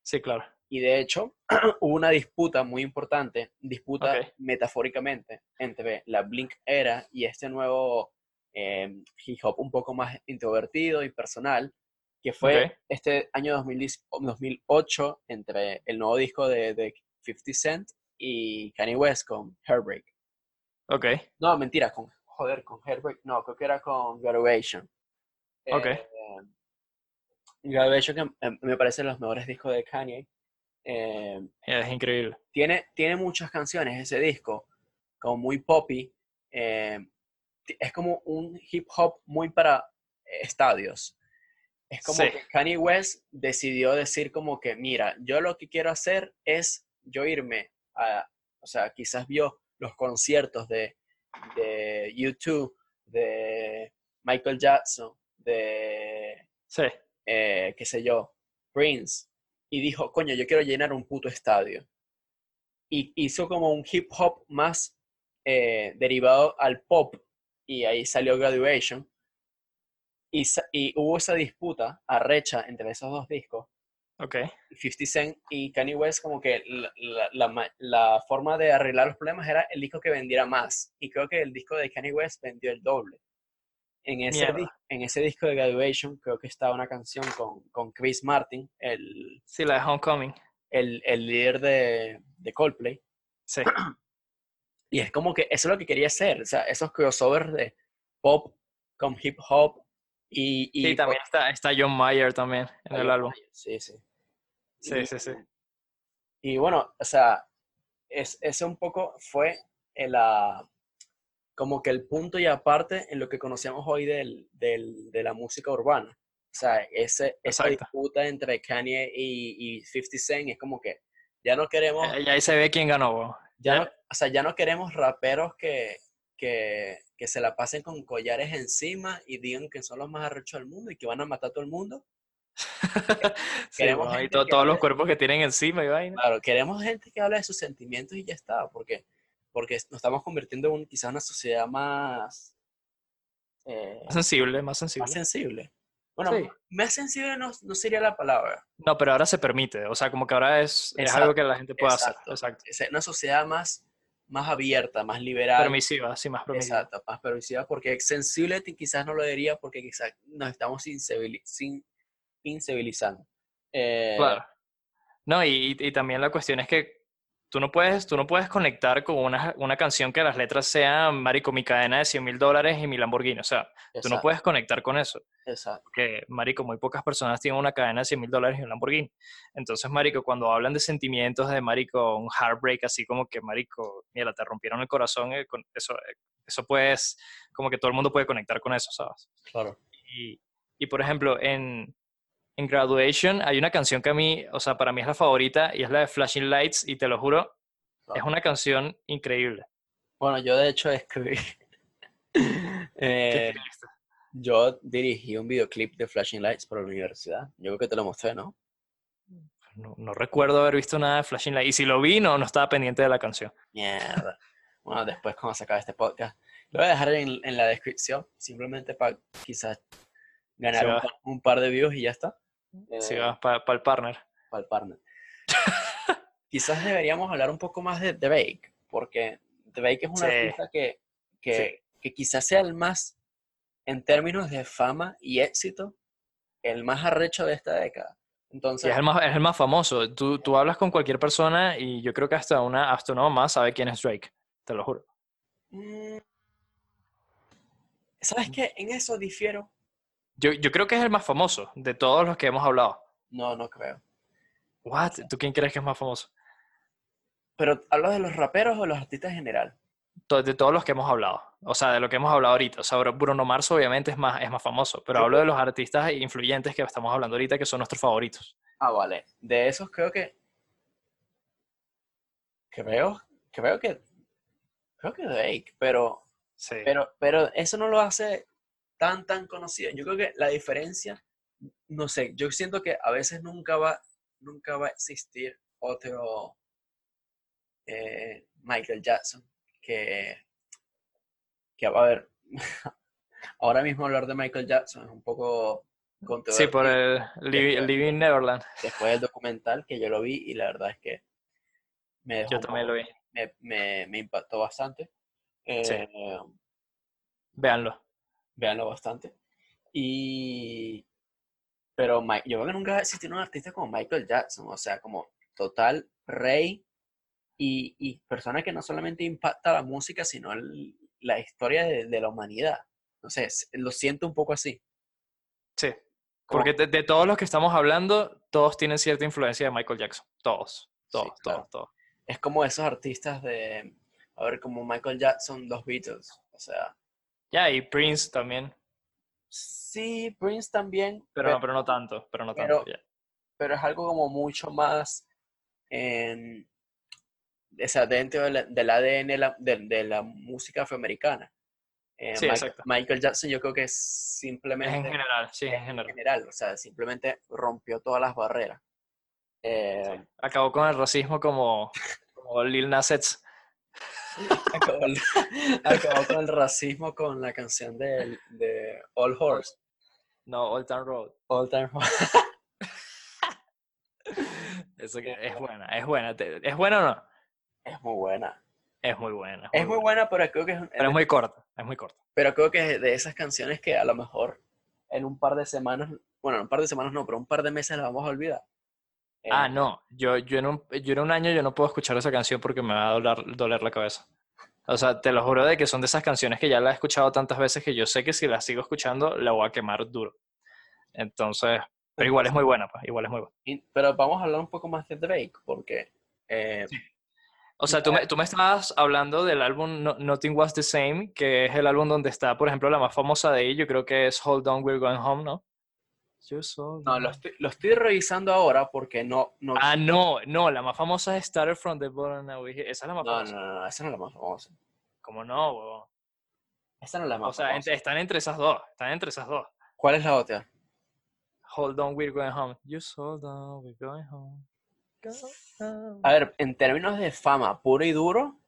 Sí, claro. Y de hecho, [CLEARS THROAT] hubo una disputa muy importante, disputa metafóricamente, entre la Blink era y este nuevo eh, hip hop un poco más introvertido y personal, que fue este año 2010 2008 entre el nuevo disco de, de 50 Cent y Kanye West con Heartbreak. Ok. No, mentira, con, joder, con Heartbreak, no, creo que era con Graduation. Ok. Eh, Graduation que eh, me parece los mejores discos de Kanye. Eh, Es increíble. tiene, tiene muchas canciones ese disco, como muy poppy. eh, es como un hip hop muy para eh, estadios. Es como Sí. que Kanye West decidió decir como que, mira, yo lo que quiero hacer es yo irme a, o sea, quizás vio los conciertos de, de YouTube, de Michael Jackson, de Sí. eh, qué sé yo, Prince, y dijo, coño, yo quiero llenar un puto estadio. Y hizo como un hip hop más eh, derivado al pop, y ahí salió Graduation. Y, y hubo esa disputa arrecha entre esos dos discos. Ok. 50 Cent y Kanye West, como que la, la- la la forma de arreglar los problemas era el disco que vendiera más. Y creo que el disco de Kanye West vendió el doble. En ese, en ese disco de Graduation, creo que estaba una canción con, con Chris Martin, el, Sí, la de Homecoming. el, el líder de, de Coldplay. Sí. [CLEARS THROAT] Y es como que eso es lo que quería hacer. O sea, esos crossovers de pop con hip hop. Y, y Sí, también está, está John Mayer también en el álbum. Sí, sí. Sí, Y- sí, sí. Y bueno, o sea, es, ese un poco fue el, ah, como que el punto y aparte en lo que conocemos hoy del, del- de la música urbana. O sea, ese, esa disputa entre Kanye y, y 50 Cent es como que ya no queremos, Eh, Y ahí se ve quién ganó, ya no, o sea, ya no queremos raperos que, que, que se la pasen con collares encima y digan que son los más arrechos del mundo y que van a matar a todo el mundo. [LAUGHS] Sí, Queremos huevón, y todos los hable- cuerpos que tienen encima y vaina. Claro, queremos gente que hable de sus sentimientos y ya está, porque, porque nos estamos convirtiendo en un- quizás una sociedad más, eh, Más sensible, más sensible. más sensible. Bueno, Sí. más sensible no, no sería la palabra. No, pero ahora se permite. O sea, como que ahora es, es algo que la gente puede exacto. hacer. Exacto. Es una sociedad más, más abierta, más liberal. Permisiva, sí, más permisiva. Exacto, más permisiva, porque sensible quizás no lo diría porque quizás nos estamos incivilizando. Eh, Claro. No, y- y también la cuestión es que tú no puedes, tú no puedes conectar con una, una canción que las letras sean, marico, mi cadena de 100 mil dólares y mi Lamborghini. O sea, tú no puedes conectar con eso. exacto. Porque, marico, muy pocas personas tienen una cadena de 100 mil dólares y un Lamborghini. Entonces, marico, cuando hablan de sentimientos de, marico, un heartbreak, así como que, marico, mira, te rompieron el corazón, eh, eso, eh, eso puedes, como que todo el mundo puede conectar con eso, ¿sabes? Claro. Y, y, por ejemplo, en, en Graduation hay una canción que a mí, o sea, para mí es la favorita y es la de Flashing Lights y te lo juro, es Claro. una canción increíble. Bueno, yo de hecho escribí. [LAUGHS] ¿Qué Eh, yo dirigí un videoclip de Flashing Lights para la universidad. Yo creo que te lo mostré, ¿no? No, no recuerdo haber visto nada de Flashing Lights. Y si lo vi, no, no estaba pendiente de la canción. Mierda. Bueno, después cuando se acabe este podcast, lo voy a dejar en, en la descripción, simplemente para quizás ganar Sí, un, par- un par de views y ya está. Eh, vas para el partner. para el partner. [LAUGHS] Quizás deberíamos hablar un poco más de Drake, porque Drake es un Sí. artista que, que, que quizás sea el más, en términos de fama y éxito, el más arrecho de esta década. Entonces, es el más, es el más famoso. Tú, tú hablas con cualquier persona y yo creo que hasta una, hasta una mamá sabe quién es Drake. Te lo juro. mm, ¿Sabes qué? En eso difiero. Yo, yo creo que es el más famoso de todos los que hemos hablado. No, no creo. What? ¿Tú quién crees que es más famoso? Pero ¿hablas de los raperos o los artistas en general? De todos los que hemos hablado. O sea, de lo que hemos hablado ahorita. O sea, Bru- Bruno Mars obviamente es más, es más famoso, pero hablo de los artistas influyentes que estamos hablando ahorita, que son nuestros favoritos. Ah, vale. De esos creo que. Creo. Creo que. Creo que Drake, pero. Sí. Pero, pero eso no lo hace tan, tan conocido. Yo creo que la diferencia. No sé, yo siento que a veces nunca va, nunca va a existir otro eh, Michael Jackson que, que va a ver. [LAUGHS] Ahora mismo hablar de Michael Jackson es un poco Sí, por el Living Neverland. después del documental que yo lo vi y la verdad es que me dejó Yo también lo vi. me, me- me impactó bastante. Sí. Eh, Véanlo. Véanlo bastante. Y pero Mi- yo creo que nunca existir un artista como Michael Jackson, o sea, como total rey y, y persona que no solamente impacta la música, sino el- la historia de, de la humanidad. No sé, lo siento un poco así. Sí. Porque de, de todos los que estamos hablando, todos tienen cierta influencia de Michael Jackson. Todos. Todos, claro. todos, todos. es como esos artistas de, a ver, como Michael Jackson, los Beatles, o sea, Ya, y Prince también. sí, Prince también, Pero no, pero no tanto. Pero no pero- tanto. ya. pero es algo como mucho más en, o sea, dentro de la- del ADN la- de, de la música afroamericana. Eh, Sí, Michael, exacto. Michael Jackson yo creo que Es simplemente en general, sí, en en general. general, o sea, simplemente rompió todas las barreras. Eh, Sí. Acabó con el racismo como, como Lil Nas X. [LAUGHS] acabó, el- acabó con el racismo con la canción de, de All Horse. No, Old Town Road. All Time Horse. [LAUGHS] Eso que es buena, es buena. ¿Es buena o no? Es muy buena. Es muy buena. Es muy buena, pero creo que es, Pero es muy corta, es muy corta. pero creo que es de esas canciones que a lo mejor en un par de semanas, bueno, en un par de semanas no, pero un par de meses la vamos a olvidar. Eh, Ah, no. Yo, yo, en un, yo en un año yo no puedo escuchar esa canción porque me va a doler, doler la cabeza. O sea, te lo juro de que son de esas canciones que ya la he escuchado tantas veces que yo sé que si la sigo escuchando la voy a quemar duro. Entonces, pero igual es muy buena, pues, igual es muy buena. y- pero vamos a hablar un poco más de Drake, porque eh, O sea, tú me, tú me estabas hablando del álbum No- Nothing Was the Same, que es el álbum donde está, por ejemplo, la más famosa de ellos, yo creo que es Hold On, We're Going Home, ¿no? No, lo estoy, lo estoy revisando ahora porque no, no, Ah, no, no, la más famosa es Started From the Bottom, Now esa es la más no, famosa. no, no, no, esa no es la más famosa. ¿Cómo no, huevón? Esa no es la más O sea, famosa. están entre esas dos, están entre esas dos. ¿Cuál es la otra? Hold on, we're going home. Just hold on, we're going home. Go home. A ver, en términos de fama puro y duro,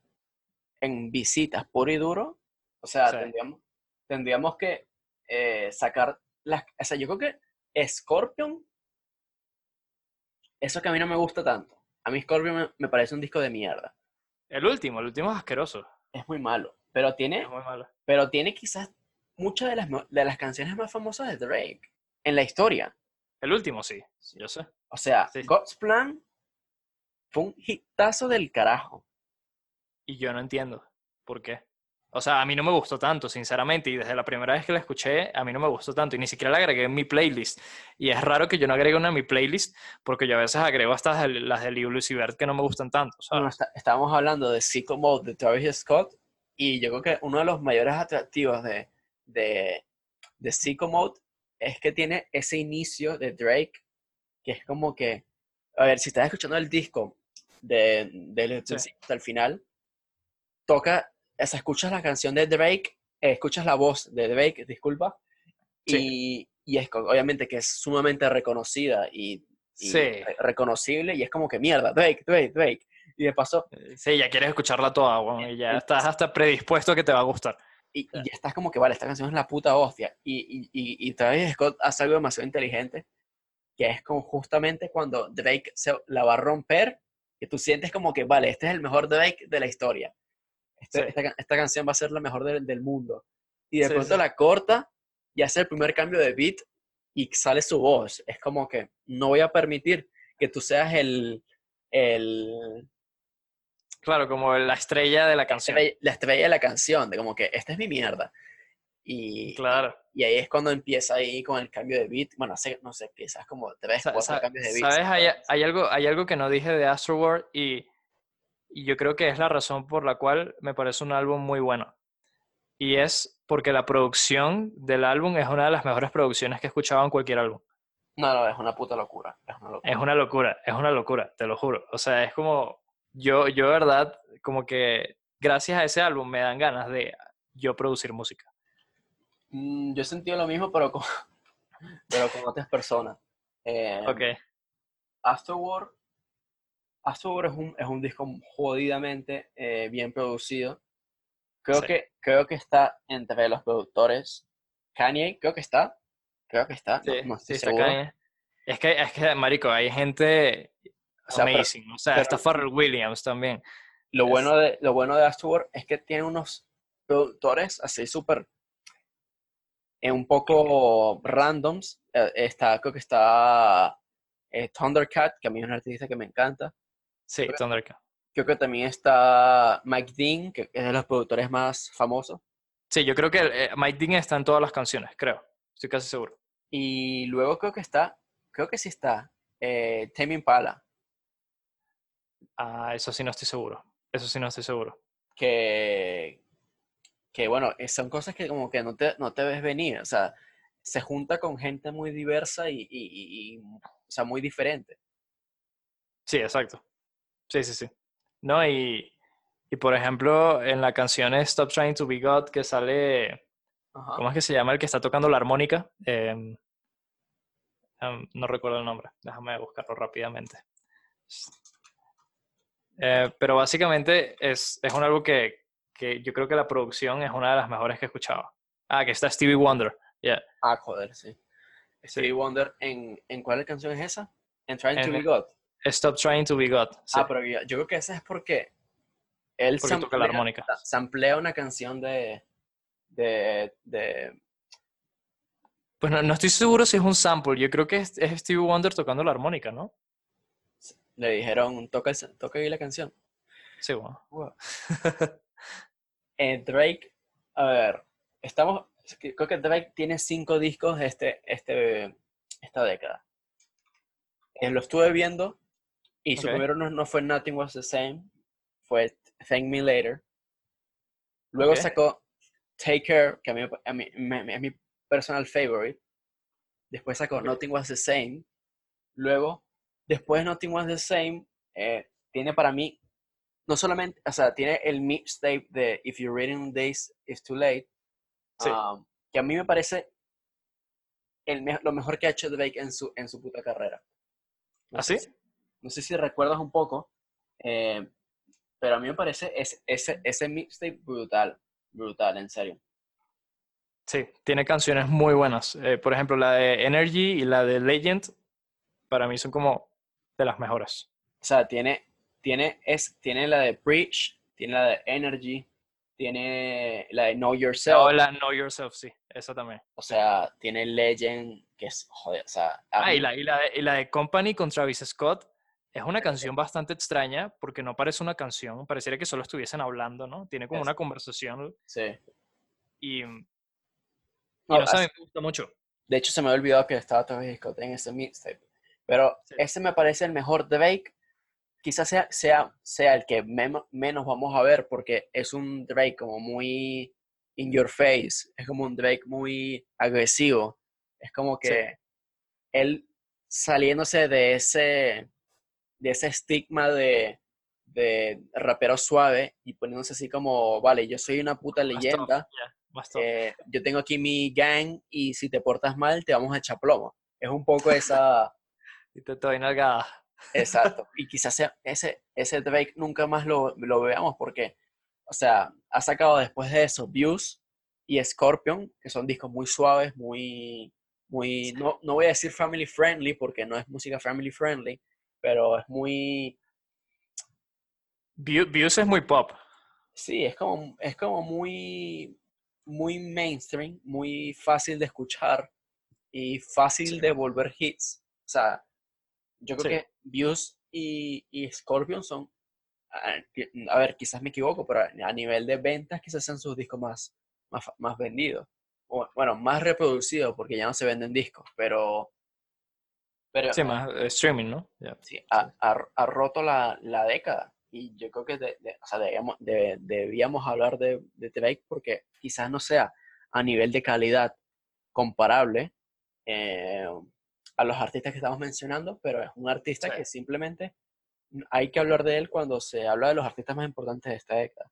en visitas puro y duro, o sea, Sí. tendríamos, tendríamos que eh, sacar las... O sea, yo creo que Scorpion, eso que a mí no me gusta tanto. A mí Scorpion me, me parece un disco de mierda. El último, el último es asqueroso. Es muy malo, pero tiene, Es muy malo. pero tiene quizás muchas de las, de las canciones más famosas de Drake en la historia. El último sí, yo sé. O sea, Sí. God's Plan fue un hitazo del carajo. Y yo no entiendo por qué. O sea, a mí no me gustó tanto, sinceramente, y desde la primera vez que la escuché, a mí no me gustó tanto, y ni siquiera la agregué en mi playlist. Y es raro que yo no agregue una en mi playlist, porque yo a veces agrego hasta las de- de Liu Lucy Bert que no me gustan tanto, Bueno, ¿sabes? está- estábamos hablando de Sicko Mode de Travis Scott y yo creo que uno de los mayores atractivos de, de, de Sicko Mode es que tiene ese inicio de Drake que es como que, a ver, si estás escuchando el disco de, del Sí. principio hasta el final, toca, sea, escuchas la canción de Drake, eh, escuchas la voz de Drake, disculpa, y, y es obviamente que es sumamente reconocida y, y Sí. re- reconocible y es como que mierda, Drake, Drake, Drake. Y de paso, Eh, Sí, ya quieres escucharla toda, weón, y ya estás hasta predispuesto a que te va a gustar. y, y ya estás como que, vale, esta canción es la puta hostia. Y, y, y, y Travis Scott hace algo demasiado inteligente, que es como justamente cuando Drake se la va a romper, que tú sientes como que, vale, este es el mejor Drake de la historia. Este- Sí. esta, esta canción va a ser la mejor del, del mundo. Y de Sí, pronto sí. la corta y hace el primer cambio de beat y sale su voz. Es como que no voy a permitir que tú seas el, el, Claro, como la estrella de la canción. estrella- la estrella de la canción, de como que esta es mi mierda. Y, Claro. y ahí es cuando empieza ahí con el cambio de beat. Bueno, hace- no sé, empiezas como tres, Sa- cuatro sa- cambios de beat. ¿Sabes? Hay, hay algo, hay algo que no dije de Astroworld y, y yo creo que es la razón por la cual me parece un álbum muy bueno. Y es porque la producción del álbum es una de las mejores producciones que he escuchado en cualquier álbum. No, no, es una puta locura. Es una locura. Es una locura, es una locura, te lo juro. O sea, es como, yo, yo de verdad, como que gracias a ese álbum me dan ganas de yo producir música. Mm, yo he sentido lo mismo, pero con, [LAUGHS] pero con otras personas. Eh, Ok, Astroworld, Astroworld es un, es un disco jodidamente eh, bien producido. Creo, Sí. que, creo que está entre los productores. Kanye, creo que está. Creo que está. sí, no, sí, está. Kanye. Es que, es que, marico, hay gente O sea, pero- amazing. o sea, pero- está Pharrell Williams también. Lo Es- bueno de, lo bueno de Astroworld es que tiene unos productores así súper eh, un poco randoms. Eh, está, creo que está eh, Thundercat, que a mí es un artista que me encanta. Sí. Thundercat. Creo que también está Mike Dean, que es de los productores más famosos. Sí, yo creo que eh, Mike Dean está en todas las canciones, creo. Estoy casi seguro. Y luego creo que está, creo que sí está, eh, Tame Impala, Ah, eso sí no estoy seguro. Eso sí no estoy seguro. que, que bueno, eh, son cosas que como que no te, no te ves venir. O sea, se junta con gente muy diversa y, y- y- y, o sea, muy diferente. Sí, exacto. Sí, sí, sí. No, y, y por ejemplo, en la canción Stop Trying to Be God, que sale, Ajá. ¿cómo es que se llama el que está tocando la armónica? Em, em, no recuerdo el nombre, déjame buscarlo rápidamente. Eh, pero básicamente es, es un álbum que, que yo creo que la producción es una de las mejores que he escuchado. Ah, que está Stevie Wonder. Yeah. Ah, joder, sí. Stevie Wonder, ¿en, ¿en cuál canción es esa? En Trying to Be God. Stop Trying to Be God. sí. Ah, pero yo, yo creo que esa es porque él Porque toca la samplea- armónica. sa- samplea una canción de, de, de Pues no, no estoy seguro si es un sample. Yo creo que es, es Stevie Wonder tocando la armónica, ¿no? le dijeron, toca, el- toca ahí la canción. Sí, bueno. [LAUGHS] Eh, Drake, a ver, estamos, creo que Drake tiene cinco discos este, este, esta década. Eh, lo estuve viendo y su primero no, no fue Nothing Was the Same, fue Thank Me Later. Luego sacó Take Care, que a mí, a mí- me- me- es mi personal favorite. Después sacó. Nothing Was the Same. Luego, después de Nothing Was the Same, eh, tiene para mí, no solamente, o sea, tiene el mixtape de If You're Reading Days It's Too Late, Sí. um, que a mí me parece el lo mejor que ha hecho Drake en su, en su puta carrera. No ¿Ah, sé sí? si- no sé si recuerdas un poco, eh, pero a mí me parece ese, ese, ese mixtape brutal, brutal, en serio. Sí, tiene canciones muy buenas. Eh, por ejemplo, la de Energy y la de Legend, para mí son como de las mejores. O sea, tiene, tiene, es, tiene la de Preach, tiene la de Energy, tiene la de Know Yourself, O la Know Yourself, sí, esa también. o sea, tiene Legend, que es, joder, o sea, Ah, y la, y la de, y la de Company con Travis Scott es una canción bastante extraña porque no parece una canción, pareciera que solo estuviesen hablando, ¿no? Tiene como una conversación sí. y, y No, no as- me gusta mucho. de hecho, se me había olvidado que estaba Travis Scott en ese mixtape, pero Sí. ese me parece el mejor Drake, quizás sea, sea, sea el que memo- menos vamos a ver, porque es un Drake como muy in your face, es como un Drake muy agresivo, es como Sí. que él saliéndose de ese, de ese estigma de, de rapero suave y poniéndose así como, vale, yo soy una puta leyenda, eh, yo tengo aquí mi gang y si te portas mal te vamos a echar plomo. Es un poco esa, [LAUGHS] Y te doy nalgada. exacto. [LAUGHS] Y quizás sea ese, ese Drake nunca más lo, lo veamos porque, o sea, ha sacado después de eso Views y Scorpion, que son discos muy suaves, muy, muy, no, no voy a decir family friendly porque no es música family friendly, pero es muy, View- Views es muy pop. sí, es como, es como muy, muy mainstream, muy fácil de escuchar y fácil Sí. de volver hits. O sea, yo creo Sí. que Views y, y Scorpion son, a, a ver, quizás me equivoco, pero a, nivel de ventas quizás sean sus discos más, más, más vendidos. bueno, más reproducido porque ya no se venden discos, pero... pero sí, más streaming, ¿no? Sí, ha, ha, roto la, la, década. Y yo creo que de, o sea, debíamos, debíamos, hablar de, de Drake porque quizás no sea a nivel de calidad comparable eh, a los artistas que estamos mencionando, pero es un artista que simplemente hay que hablar de él cuando se habla de los artistas más importantes de esta década.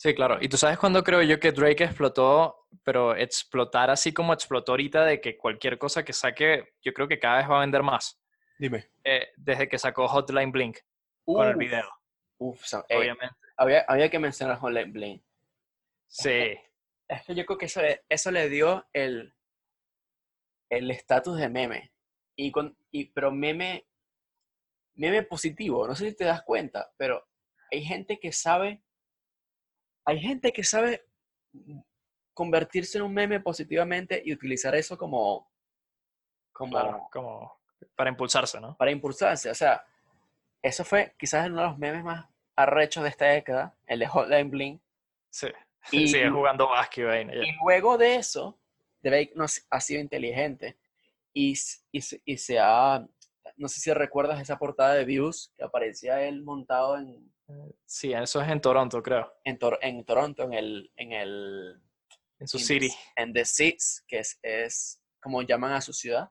Sí, claro. Y tú sabes cuándo creo yo que Drake explotó, pero explotar así como explotó ahorita de que cualquier cosa que saque, yo creo que cada vez va a vender más. Dime. Eh, desde que sacó Hotline Blink con el video. Uf, obviamente. había, había, que mencionar Hotline Blink. Sí. Es que, yo creo que eso, eso le dio el el estatus de meme. Y con, y, pero meme, meme positivo, no sé si te das cuenta, pero hay gente que sabe hay gente que sabe convertirse en un meme positivamente y utilizar eso como, como, como para impulsarse, ¿no? Para impulsarse. O sea, eso fue quizás uno de los memes más arrechos de esta década, el de Hotline Bling. Sí, [LAUGHS] y, sigue jugando básquet. Y luego de eso, Drake no ha sido inteligente y, y, y se ha, no sé si recuerdas esa portada de Views que aparecía él montado en, Sí, eso es en Toronto, creo. En, en Toronto, en el... En, el, en su city. en The Seats, que es, es, como llaman a su ciudad.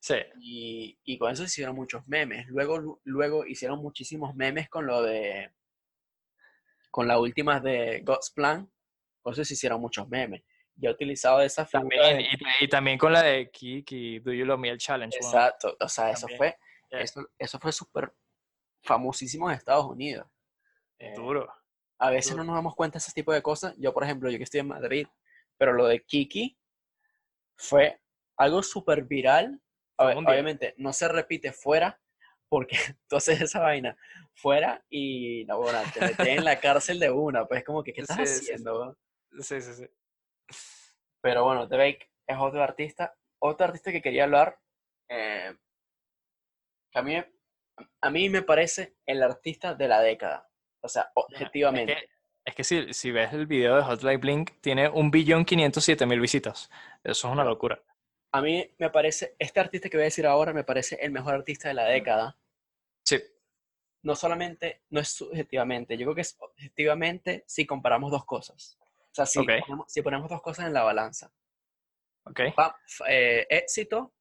Sí. Y, y, con eso hicieron muchos memes. Luego, luego hicieron muchísimos memes con lo de... Con la última de God's Plan. Con eso se hicieron muchos memes. Ya he utilizado esa figura. También, y, también con la de Kiki, Do You Love Me, el challenge. Exacto. O sea, eso fue, eso, eso fue súper famosísimo en Estados Unidos. Eh, Duro. A veces no nos damos cuenta de ese tipo de cosas. Yo, por ejemplo, yo que estoy en Madrid, pero lo de Kiki fue algo súper viral. obviamente, no se repite fuera, porque [LAUGHS] tú haces esa vaina fuera y no, bueno, te metes en la cárcel de una. Pues como que, ¿qué estás haciendo? Sí, sí, sí. Pero bueno, Drake es otro artista. Otro artista que quería hablar, eh, a mí, a mí me parece el artista de la década. O sea, objetivamente. Es que, si, si, ves el video de Hotline Blink, tiene un billón mil visitas. Eso es una locura. A mí me parece, este artista que voy a decir ahora me parece el mejor artista de la década. Sí. No solamente, no es subjetivamente, yo creo que es objetivamente si comparamos dos cosas. O sea, si, ponemos, si ponemos dos cosas en la balanza. Ok. Eh, éxito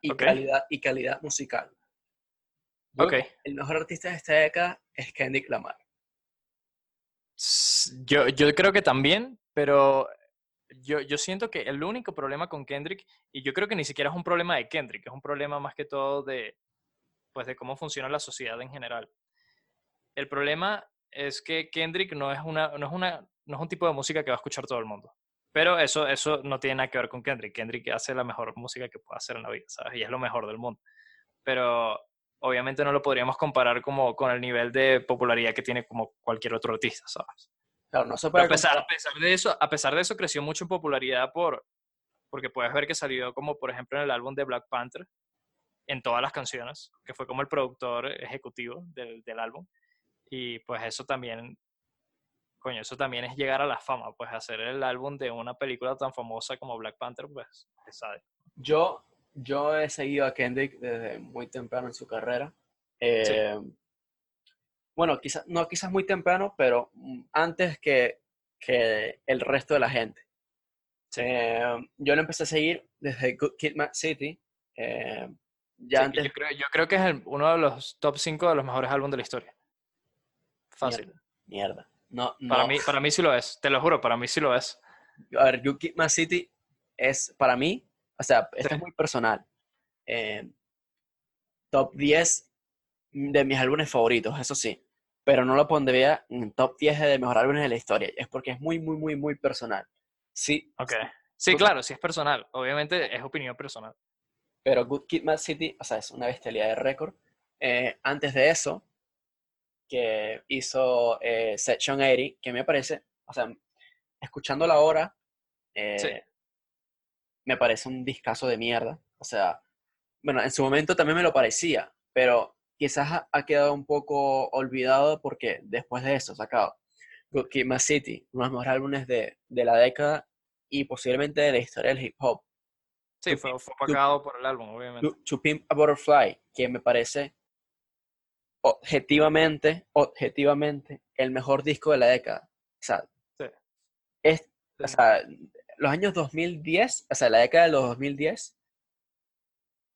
y, calidad, y calidad musical. Okay. El mejor artista de esta década es Kendrick Lamar. Yo, yo creo que también, pero yo, yo siento que el único problema con Kendrick, y yo creo que ni siquiera es un problema de Kendrick, es un problema más que todo de, pues, de cómo funciona la sociedad en general. El problema es que Kendrick no es, una, no es, una, no es un tipo de música que va a escuchar todo el mundo. Pero eso, eso no tiene nada que ver con Kendrick. Kendrick hace la mejor música que puede hacer en la vida, ¿sabes? Y es lo mejor del mundo. Pero obviamente no lo podríamos comparar como con el nivel de popularidad que tiene como cualquier otro artista, ¿sabes? Claro, no se puede a pesar, a pesar, de eso, a pesar de eso creció mucho en popularidad por porque puedes ver que salió como por ejemplo en el álbum de Black Panther en todas las canciones, que fue como el productor ejecutivo del, del álbum y pues eso también coño, eso también es llegar a la fama, pues hacer el álbum de una película tan famosa como Black Panther, pues, sabe. Yo yo he seguido a Kendrick desde muy temprano en su carrera. Eh, bueno, quizás, no quizás muy temprano, pero antes que, que el resto de la gente. Eh, yo lo empecé a seguir desde Good Kid, Mad City. Eh, ya antes... yo, creo, yo, creo, que es uno de los top 5 de los mejores álbumes de la historia. Fácil. Mierda. No, Para, mí, para mí sí lo es, te lo juro, para mí sí lo es. A ver, Good Kid, Mad City es para mí o sea, esto es muy personal. Eh, top 10 de mis álbumes favoritos, eso sí. Pero no lo pondría en top 10 de mejores álbumes de la historia. Es porque es muy, muy, muy, muy personal. Sí. Ok. Sí, claro, sí es personal. Obviamente es opinión personal. Pero Good Kid, Mad City, o sea, es una bestialidad de récord. Eh, antes de eso, que sí. eh, Section 80, que me parece, o sea, escuchándola ahora, eh, me parece un discazo de mierda. O sea, bueno, en su momento también me lo parecía, pero quizás ha, quedado un poco olvidado porque después de eso sacado Good Kid, City, uno de los mejores álbumes de, de la década y posiblemente de la historia del hip hop. Sí, fue, fue opacado por el álbum, obviamente. To, to Pimp a Butterfly, que me parece objetivamente, objetivamente, el mejor disco de la década. O sea, Sí. es, Sí. o sea, los años 2010, o sea, la década de los 2010,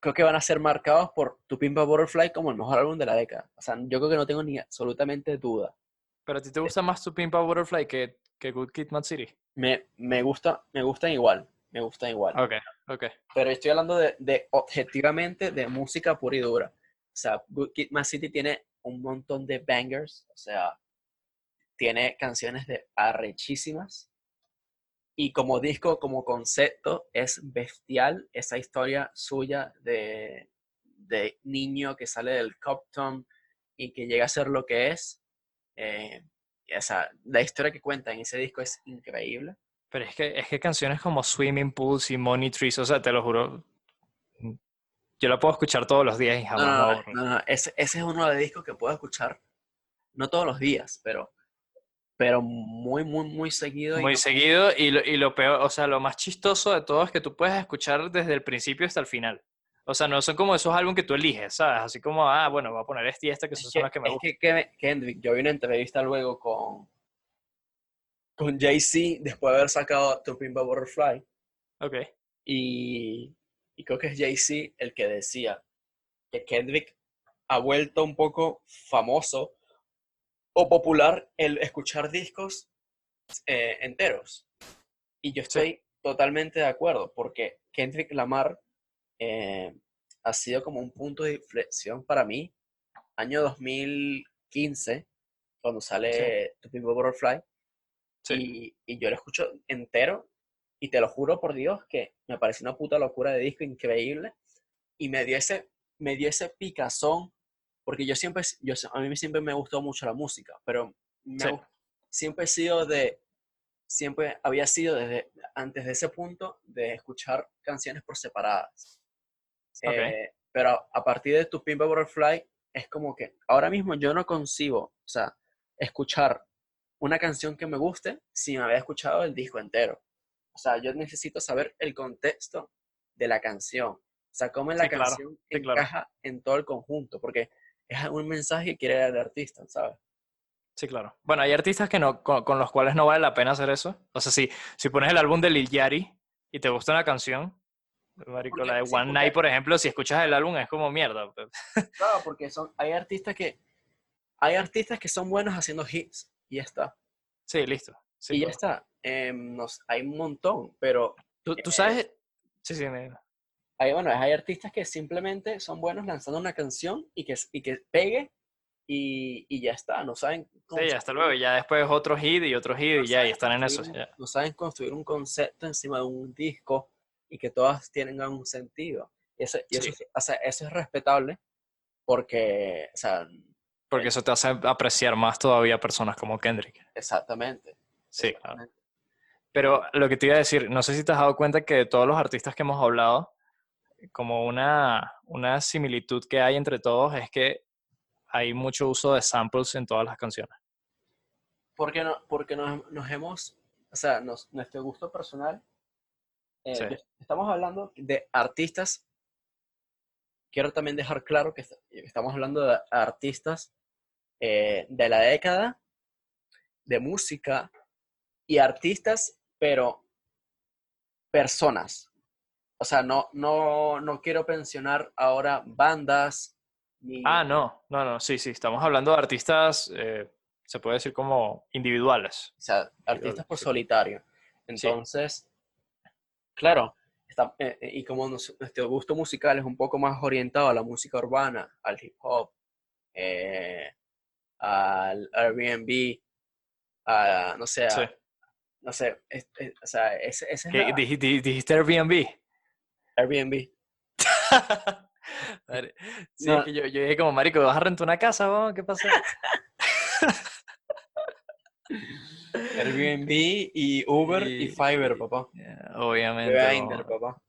creo que van a ser marcados por Tu Pimp a Butterfly como el mejor álbum de la década. O sea, yo creo que no tengo ni absolutamente duda. Pero a ti te gusta más tu Pimpa Butterfly que, que Good Kid, Mad City. Me, me gusta, me gustan igual, me gustan igual. Ok, ok. Pero estoy hablando de, de objetivamente de música pura y dura. O sea, Good Kid, Mad City tiene un montón de bangers, o sea, tiene canciones de arrechísimas. Y como disco, como concepto, es bestial esa historia suya de, de niño que sale del Compton y que llega a ser lo que es. Eh, sea, la historia que cuenta en ese disco es increíble. Pero es que, es que canciones como Swimming Pools y Money Trees, o sea, te lo juro, yo la puedo escuchar todos los días y jamás no, no, no, no, Ese, ese es uno de los discos que puedo escuchar, no todos los días, pero, pero muy, muy, muy seguido. y Muy no- seguido y lo, y lo peor, o sea, lo más chistoso de todo es que tú puedes escuchar desde el principio hasta el final. O sea, no son como esos álbumes que tú eliges, ¿sabes? Así como, ah, bueno, voy a poner este y este que Es son que, las que me es gustan. que Ke- Kendrick, yo vi una entrevista luego con, con Jay-Z después de haber sacado To Pimp a Butterfly Ok. y, y creo que es Jay-Z el que decía que Kendrick ha vuelto un poco famoso o popular el escuchar discos eh, enteros. Y yo estoy totalmente de acuerdo, porque Kendrick Lamar eh, ha sido como un punto de inflexión para mí, año 2015, cuando sale To Pimp a Butterfly, Sí. y, y yo lo escucho entero, y te lo juro por Dios que me parece una puta locura de disco increíble, y me dio ese, me dio ese picazón, porque yo siempre, yo, a mí siempre me gustó mucho la música, pero me Sí. gu- siempre he sido de, siempre había sido desde antes de ese punto de escuchar canciones por separadas. Ok. Eh, pero a, a partir de Tu Pimp Butterfly es como que ahora mismo yo no concibo, o sea, escuchar una canción que me guste sin haber escuchado el disco entero. O sea, yo necesito saber el contexto de la canción. O sea, cómo la Sí, claro, canción sí, claro. encaja en todo el conjunto, porque es un mensaje que quiere dar el artista, ¿sabes? Sí, claro. Bueno, hay artistas que no, con, con los cuales no vale la pena hacer eso. O sea, si, si pones el álbum de Lil Yachty y te gusta una canción, marico, la de One Night, por ejemplo, si escuchas el álbum es como mierda. pues. [LAUGHS] Claro, porque son, hay artistas que hay artistas que son buenos haciendo hits y ya está. Sí, listo. Sí, y ya está. Em, nos, hay un montón, pero ¿Tú, tú eh, sabes? Sí, sí, me- hay, bueno, hay artistas que simplemente son buenos lanzando una canción y que, y que pegue y, y ya está. No saben sí, hasta luego. Y ya después otro hit y otro hit no y ya, y están en eso. ya. No saben construir un concepto encima de un disco y que todas tengan un sentido. Y eso, y eso, Sí. o sea, eso es respetable porque, o sea, Porque eso te hace apreciar más todavía personas como Kendrick. exactamente. Sí, claro. exactamente. Pero lo que te iba a decir, no sé si te has dado cuenta que de todos los artistas que hemos hablado, como una, una similitud que hay entre todos es que hay mucho uso de samples en todas las canciones. Porque, no, porque nos, nos hemos, o sea, nos- nuestro gusto personal, eh, Sí. estamos hablando de artistas, quiero también dejar claro que est- estamos hablando de artistas eh, de la década, de música, y artistas, pero personas. O sea, no, no, no quiero pensionar ahora bandas. Ni, Ah, no, no, no, sí, sí, estamos hablando de artistas, eh, se puede decir como individuales. O sea, artistas por sí. solitario. Entonces, claro, está- eh, eh, y como nos- nuestro gusto musical es un poco más orientado a la música urbana, al hip hop, eh, al Airbnb, a, no sé, a- Sí. no sé, es- es- o sea, ese, ese es ¿Qué, la- dij- di- ¿Dijiste Airbnb? Airbnb. [LAUGHS] Sí, No. es que yo, yo dije como, marico, ¿vas a rentar una casa? weón? ¿Qué pasa? [LAUGHS] Airbnb y Uber y, Y- Fiverr, papá. Yeah, Obviamente. Grindr, papá.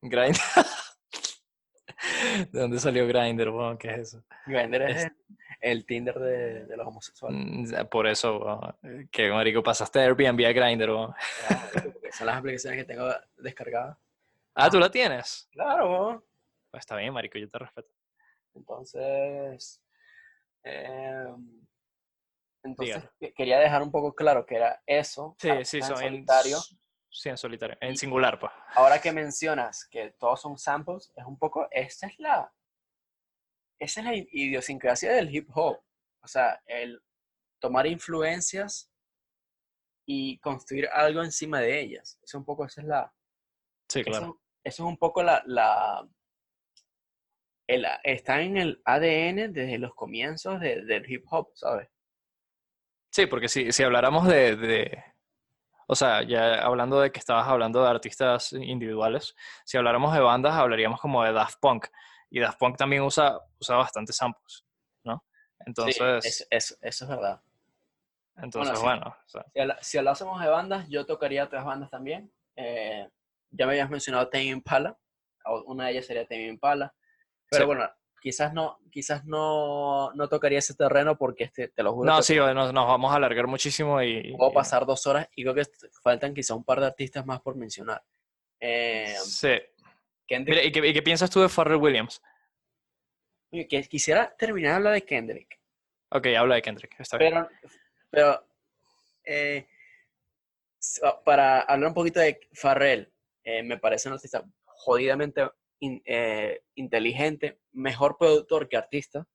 Grindr. [LAUGHS] ¿De dónde salió Grindr? weón? ¿Qué es eso? Grindr es Es- el, Tinder de, de los homosexuales. Mm, Por eso, weón, que marico, pasaste de Airbnb a Grindr. weón. Son las aplicaciones que tengo descargadas. Ah, ¿tú la tienes? Claro. Pues está bien, marico, yo te respeto. Entonces, em, entonces Dígalo. quería dejar un poco claro que era eso. Sí, ah, sí, en son solitario. En, sí, en solitario. En singular, pues. Ahora que mencionas que todos son samples, es un poco, esa es la, esa es la idiosincrasia del hip hop. O sea, el tomar influencias y construir algo encima de ellas. Eso un poco, esa es la, Sí, eso, claro. eso es un poco la, la el- está en el ADN desde los comienzos de- del hip hop, ¿sabes? Sí, porque si, si habláramos de, de- O sea, ya hablando de que estabas hablando de artistas individuales, si habláramos de bandas, hablaríamos como de Daft Punk. Y Daft Punk también usa, usa bastantes samples, ¿no? Sí, Entonces, eso, eso- es verdad. entonces sí. bueno, o sea, si hablásemos de bandas, yo tocaría otras bandas también. Eh, ya me habías mencionado Tame Impala, una de ellas sería Tame Impala. Pero Sí. bueno, quizás no, quizás no, no tocaría ese terreno porque este, te lo juro No, sí, nos, nos vamos a alargar muchísimo y... puedo pasar dos horas y creo que faltan quizá un par de artistas más por mencionar. Eh, Sí. Kendrick, Mira, ¿y qué, y qué piensas tú de Pharrell Williams? Oye, que quisiera terminar habla de Kendrick, Ok, habla de Kendrick, está bien. pero, pero eh, para hablar un poquito de Farrell, eh, me parece un artista jodidamente in- eh, inteligente, mejor productor que artista,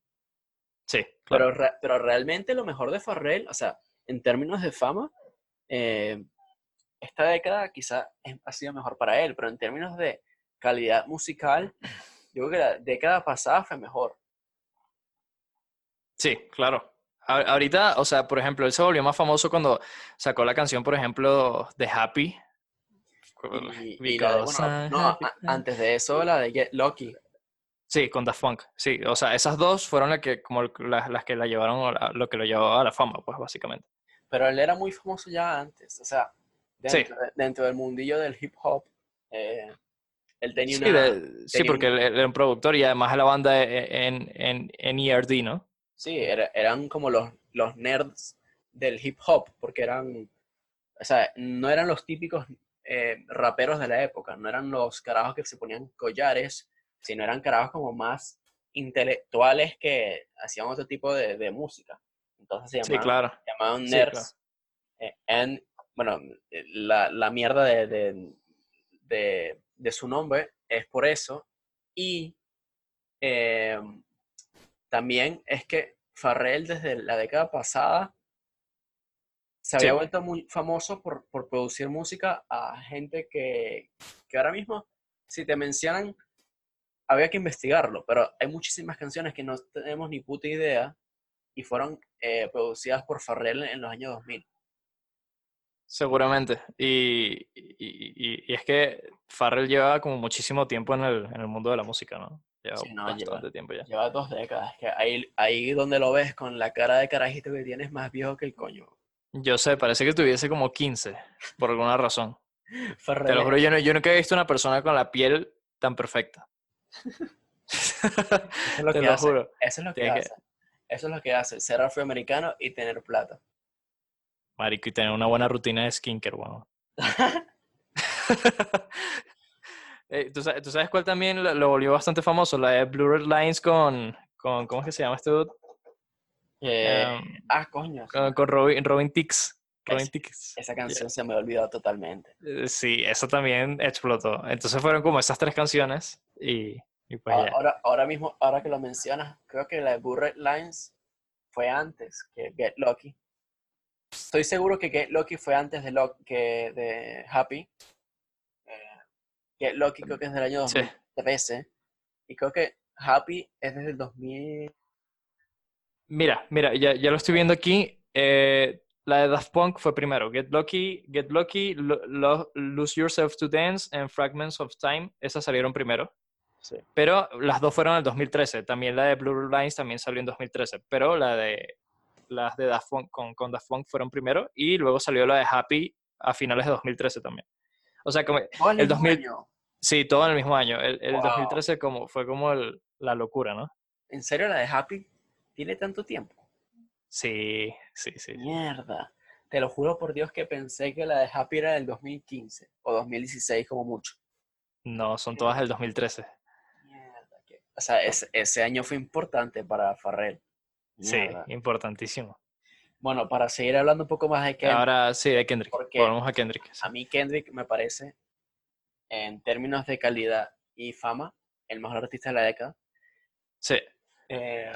Sí, claro. pero, re- pero realmente lo mejor de Farrell, o sea, en términos de fama, eh, esta década quizá ha sido mejor para él, pero en términos de calidad musical, yo creo que la década pasada fue mejor. Sí, claro. A- ahorita, o sea, por ejemplo, él se volvió más famoso cuando sacó la canción, por ejemplo, de Happy. Y, y la de- bueno, no, a- antes de eso, la de Get Lucky. Sí, con Daft Punk. Sí, o sea, esas dos fueron las que, como las, las que la llevaron, a lo que lo llevó a la fama, pues, básicamente. Pero él era muy famoso ya antes. O sea, Sí. dentro, de- dentro del mundillo del hip hop, eh, él tenía Sí, una. de- sí tenía porque él, era un productor y además la banda e- en, en, en ERD, ¿no? Sí, era- eran como los, los nerds del hip hop, porque eran. O sea, no eran los típicos eh, raperos de la época, no eran los carajos que se ponían collares, sino eran carajos como más intelectuales que hacían otro tipo de, de música. Entonces se Sí, llamaban, claro. se llamaban Sí, nerds. eh, and, bueno, eh, la, la mierda de, de, de- de su nombre es por eso. Y eh, también es que Farrell desde la década pasada se había Sí. vuelto muy famoso por, por producir música a gente que, que ahora mismo, si te mencionan, había que investigarlo, pero hay muchísimas canciones que no tenemos ni puta idea y fueron eh, producidas por Farrell en los años 2000. Seguramente. Y, y, y- y es que Farrell lleva como muchísimo tiempo en el, en el mundo de la música, ¿no? Lleva Sí, no, bastante lleva- tiempo ya. Lleva dos décadas, que ahí, ahí donde lo ves con la cara de carajito que tienes más viejo que el coño. Yo sé, parece que tuviese como 15, por alguna razón. [LAUGHS] Te lo juro, yo, no, yo nunca he visto una persona con la piel tan perfecta. eso es [LAUGHS] lo Te que lo hace. juro. Eso es lo que Tienes que- hace. Eso es lo que hace, ser afroamericano y tener plata. Marico, y tener una buena rutina de skincare, weón. [LAUGHS] Eh, ¿tú, sa- tú sabes cuál también lo, lo volvió bastante famoso? La de Blurred Lines con, con ¿cómo es que se llama este dude? Eh, Em, ah, coño. con, con Robin, Robin Tix. Robin Tix. Esa canción se me ha olvidado totalmente. Eh, Sí, eso también explotó. Entonces fueron como esas tres canciones y, y pues Ah, ya. Ahora, ahora mismo, ahora que lo mencionas, creo que la de Burret Lines fue antes que Get Lucky. Estoy seguro que Get Lucky fue antes de, Lo- que de Happy. Eh, Get Lucky creo que es del año Sí. 2013. Y creo que Happy es desde el 2000. Mira, mira, ya, ya lo estoy viendo aquí. eh, la de Daft Punk fue primero. Get Lucky, Get Lucky, Lo- Lo- Lose Yourself to Dance and Fragments of Time. Esas salieron primero. Sí. Pero las dos fueron en el 2013. También la de Blue Lines también salió en 2013. Pero la de las de Daft Punk con, con Daft Punk fueron primero. Y luego salió la de Happy a finales de 2013 también. O sea, como, Todo El mismo 2000 año. sí, todo en el mismo año. El, el Wow. 2013 como, fue como el- la locura, ¿no? ¿En serio la de Happy tiene tanto tiempo? Sí, sí, sí. Mierda. te lo juro por Dios que pensé que la de Happy era del 2015 o 2016 como mucho. No, son todas del 2013. Mierda, que- O sea, ese, ese año fue importante para Farrell. Sí, importantísimo. Bueno, para seguir hablando un poco más de Kendrick, Ahora sí, de Kendrick. Porque- Volvemos a Kendrick. a mí Kendrick me parece, en términos de calidad y fama, el mejor artista de la década. Sí, Eh,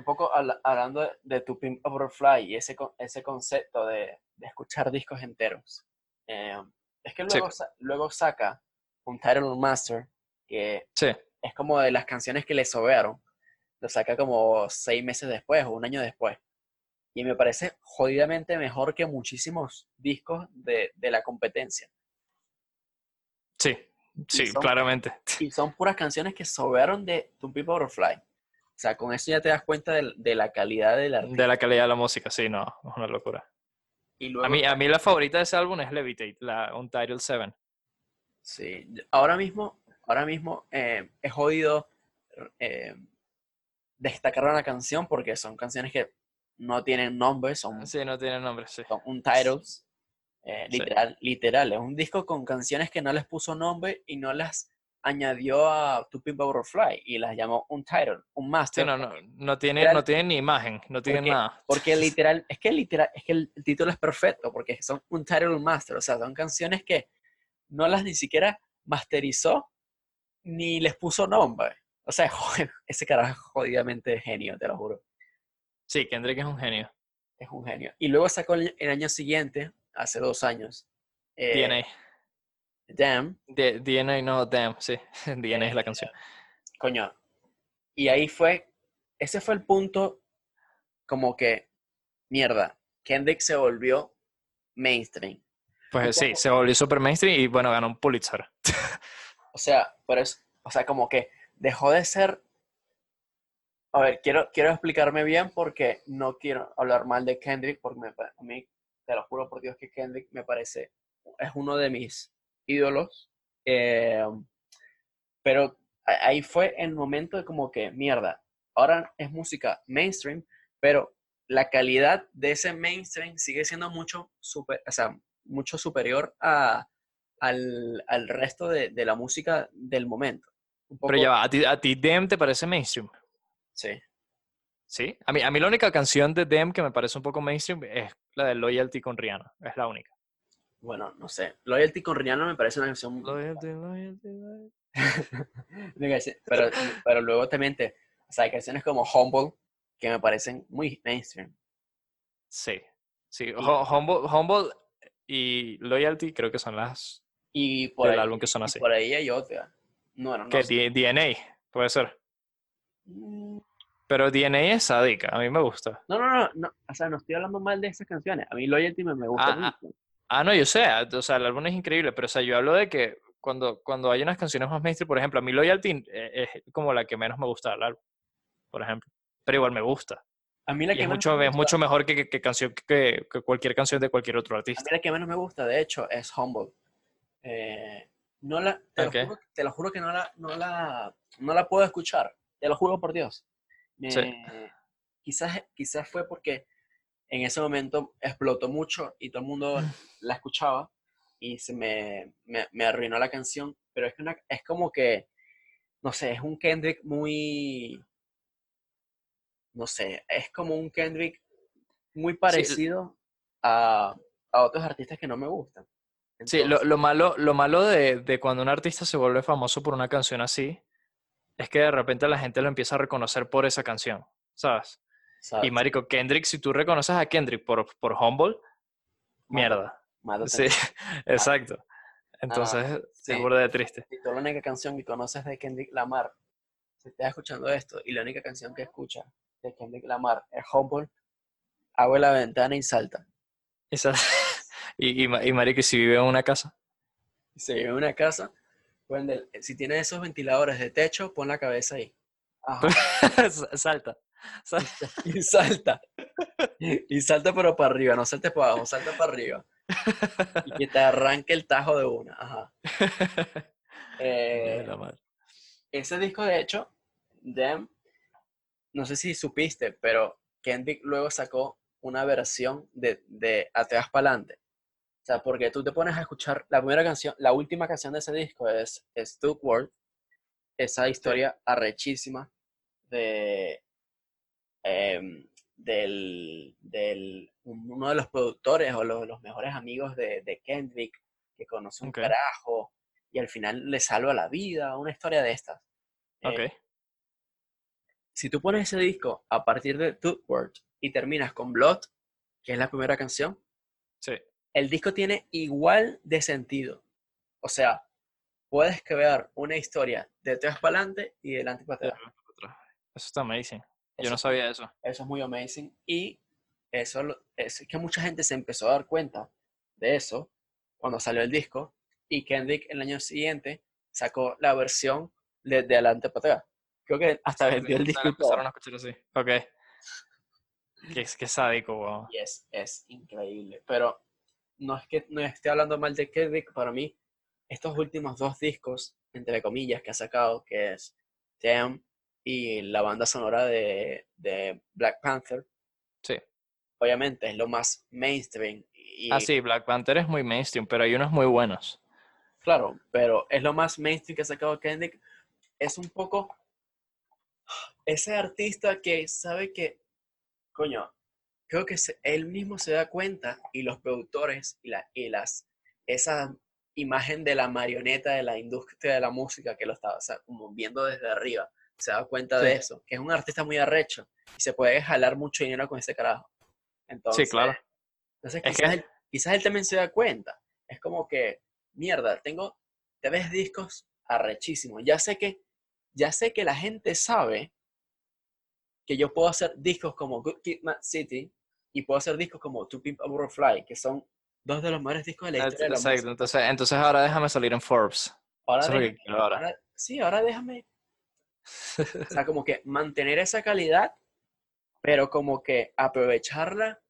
un poco habla- hablando de, Tu Pimp Butterfly y ese, ese concepto de, de escuchar discos enteros. Eh, es que Sí. luego, sa- luego saca un Title Master que sí. es como de las canciones que le sobearon. Lo saca como seis meses después o un año después. Y me parece jodidamente mejor que muchísimos discos de, de la competencia. Sí, sí, son- claramente. Y son puras canciones que sobearon de Tu Butterfly. O sea, con eso ya te das cuenta de, la calidad del artista. De la calidad de la música, sí, no, es una locura. Y luego, A mí, a mí la favorita de ese álbum es Levitate, la Untitled 7. sí, ahora mismo, ahora mismo eh, he jodido eh, destacar una canción porque son canciones que no tienen nombre, son, Sí, no tiene nombre, sí. son untitles. eh, Sí. literal, literal, es un disco con canciones que no les puso nombre y no las añadió a Tu Pimp Butterfly y las llamó un Sí, master. no, no, no tiene, Literal- no tiene ni imagen, no tiene Porque- nada. Porque literal, es que literal, es que el título es perfecto, porque son un title master, o sea, son canciones que no las ni siquiera masterizó ni les puso nombre. O sea, [LAUGHS] joder, ese carajo es jodidamente genio, te lo juro. Sí, Kendrick es un genio. Es un genio. Y luego sacó el, el año siguiente, hace dos años, eh, DNA. Damn, D- DNA, no, damn, sí. [LAUGHS] DNA es la canción. coño. Y ahí fue, ese fue el punto como que, mierda, Kendrick se volvió mainstream. Pues sí, se volvió super mainstream y bueno, ganó un Pulitzer. O sea, pero es, o sea, como que dejó de ser. A ver, quiero, quiero explicarme bien porque no quiero hablar mal de Kendrick, porque me a mí, te lo juro por Dios que Kendrick me parece, es uno de mis ídolos. eh, pero ahí fue el momento de como que, mierda, ahora es música mainstream, pero la calidad de ese mainstream sigue siendo mucho, super, o sea, mucho superior a, al, al resto de, de la música del momento. Un Pero poco- ya va, ¿a ti, a ti Dem te parece mainstream? Sí. ¿Sí? A mí, a mí la única canción de Dem que me parece un poco mainstream es la de Loyalty con Rihanna. Es la única. Bueno, no sé. Loyalty con Rihanna me parece una canción. Loyalty, loyalty, [LAUGHS] loyalty. pero, pero luego también te. O sea, hay canciones como Humble que me parecen muy mainstream. Sí. Sí, Hu- Humble, Humble y Loyalty creo que son las Y por, del ahí, álbum que son así. por ahí hay otra. No, no, no. Que sé. DNA, puede ser. Mm, Pero DNA es sádica, a mí me gusta. No, no, no, no. O sea, no estoy hablando mal de esas canciones. A mí Loyalty me, me gusta Ah, ah, mucho. Ah, no, yo sé, o sea, el álbum es increíble, pero o sea, yo hablo de que cuando, cuando hay unas canciones más mainstream, por ejemplo, a mí Loyalty eh, es como la que menos me gusta del álbum, por ejemplo. Pero igual me gusta. A mí la Y que es mucho, me es gusta- mucho mejor que, que- que canción, que, que cualquier canción de cualquier otro A artista. mí la que menos me gusta, de hecho, es Humble. Eh, no la, te, Ok. lo juro, te lo juro que no la, no, la, no la puedo escuchar. Te lo juro por Dios. Me- Sí. quizás, quizás fue porque en ese momento explotó mucho y todo el mundo la escuchaba y se me, me, me arruinó la canción. Pero es, que una- es como que, no sé, es un Kendrick muy... No sé, es como un Kendrick muy parecido a, a otros artistas que no me gustan. Sí, lo, lo malo, lo malo de, de cuando un artista se vuelve famoso por una canción así es que de repente la gente lo empieza a reconocer por esa canción, ¿sabes? ¿Sabes? Y marico, Kendrick, si tú reconoces a Kendrick por, por Humble, mierda. Sí, [LAUGHS] exacto. Entonces, sí. se burda de triste. Si tú la única canción que conoces de Kendrick Lamar, si estás escuchando esto y la única canción que escuchas de Kendrick Lamar es Humble, abre la ventana y salta. [LAUGHS] Y, y, y marico, ¿y si vive en una casa. Se vive en una casa, prende el- si tienes esos ventiladores de techo, pon la cabeza ahí. [LAUGHS] Salta. [LAUGHS] [LAUGHS] Y salta. Y salta pero para arriba, no saltes para abajo, salta para arriba. [LAUGHS] Y que te arranque el tajo de una. Ajá. Eh, ese disco, de hecho, Dem, no sé si supiste, pero Kendrick luego sacó una versión de, de Ateas Pa'lante. O sea, porque tú te pones a escuchar la primera canción, la última canción de ese disco es, es World, esa historia arrechísima de, em, del, del, uno de los productores o los, los mejores amigos de, de, Kendrick, que conoce un carajo y al final le salva la vida, una historia de estas. Eh, si tú pones ese disco a partir de World y terminas con Blood, que es la primera canción, sí. el disco tiene igual de sentido. O sea, puedes crear una historia de atrás para adelante y de adelante para atrás. Eso está amazing. Yo no sabía eso. Eso es muy amazing. Y eso es que mucha gente se empezó a dar cuenta de eso cuando salió el disco. Y Kendrick el año siguiente sacó la versión de, de adelante para atrás. Creo que hasta vendió el disco. Empezaron a escuchar así. Ok. Qué, qué sádico, wow. Y es, es increíble. Pero no es que no esté hablando mal de Kendrick, para mí, estos últimos dos discos, entre comillas, que ha sacado, que es Damn y la banda sonora de, de Black Panther. Sí. Obviamente es lo más mainstream. Y, ah, sí, Black Panther es muy mainstream, pero hay unos muy buenos. Claro, pero es lo más mainstream que ha sacado Kendrick. Es un poco ese artista que sabe que, coño, creo que él mismo se da cuenta y los productores y, la, y las, esa imagen de la marioneta de la industria de la música que lo estaba como viendo desde arriba, se da cuenta de eso, que es un artista muy arrecho y se puede jalar mucho dinero con ese carajo. Entonces, sí, claro. Entonces quizás, él, quizás él también se da cuenta. Es como que, mierda, tengo tres discos arrechísimos. Ya sé que, ya sé que la gente sabe que yo puedo hacer discos como Good Kid, Mad City y puedo hacer discos como To Pimp a Butterfly, que son dos de los mejores discos de la historia de la música. Entonces, entonces ahora déjame salir en Forbes. Ahora, sí, ahora déjame. [LAUGHS] o sea, como que mantener esa calidad, pero como que aprovecharla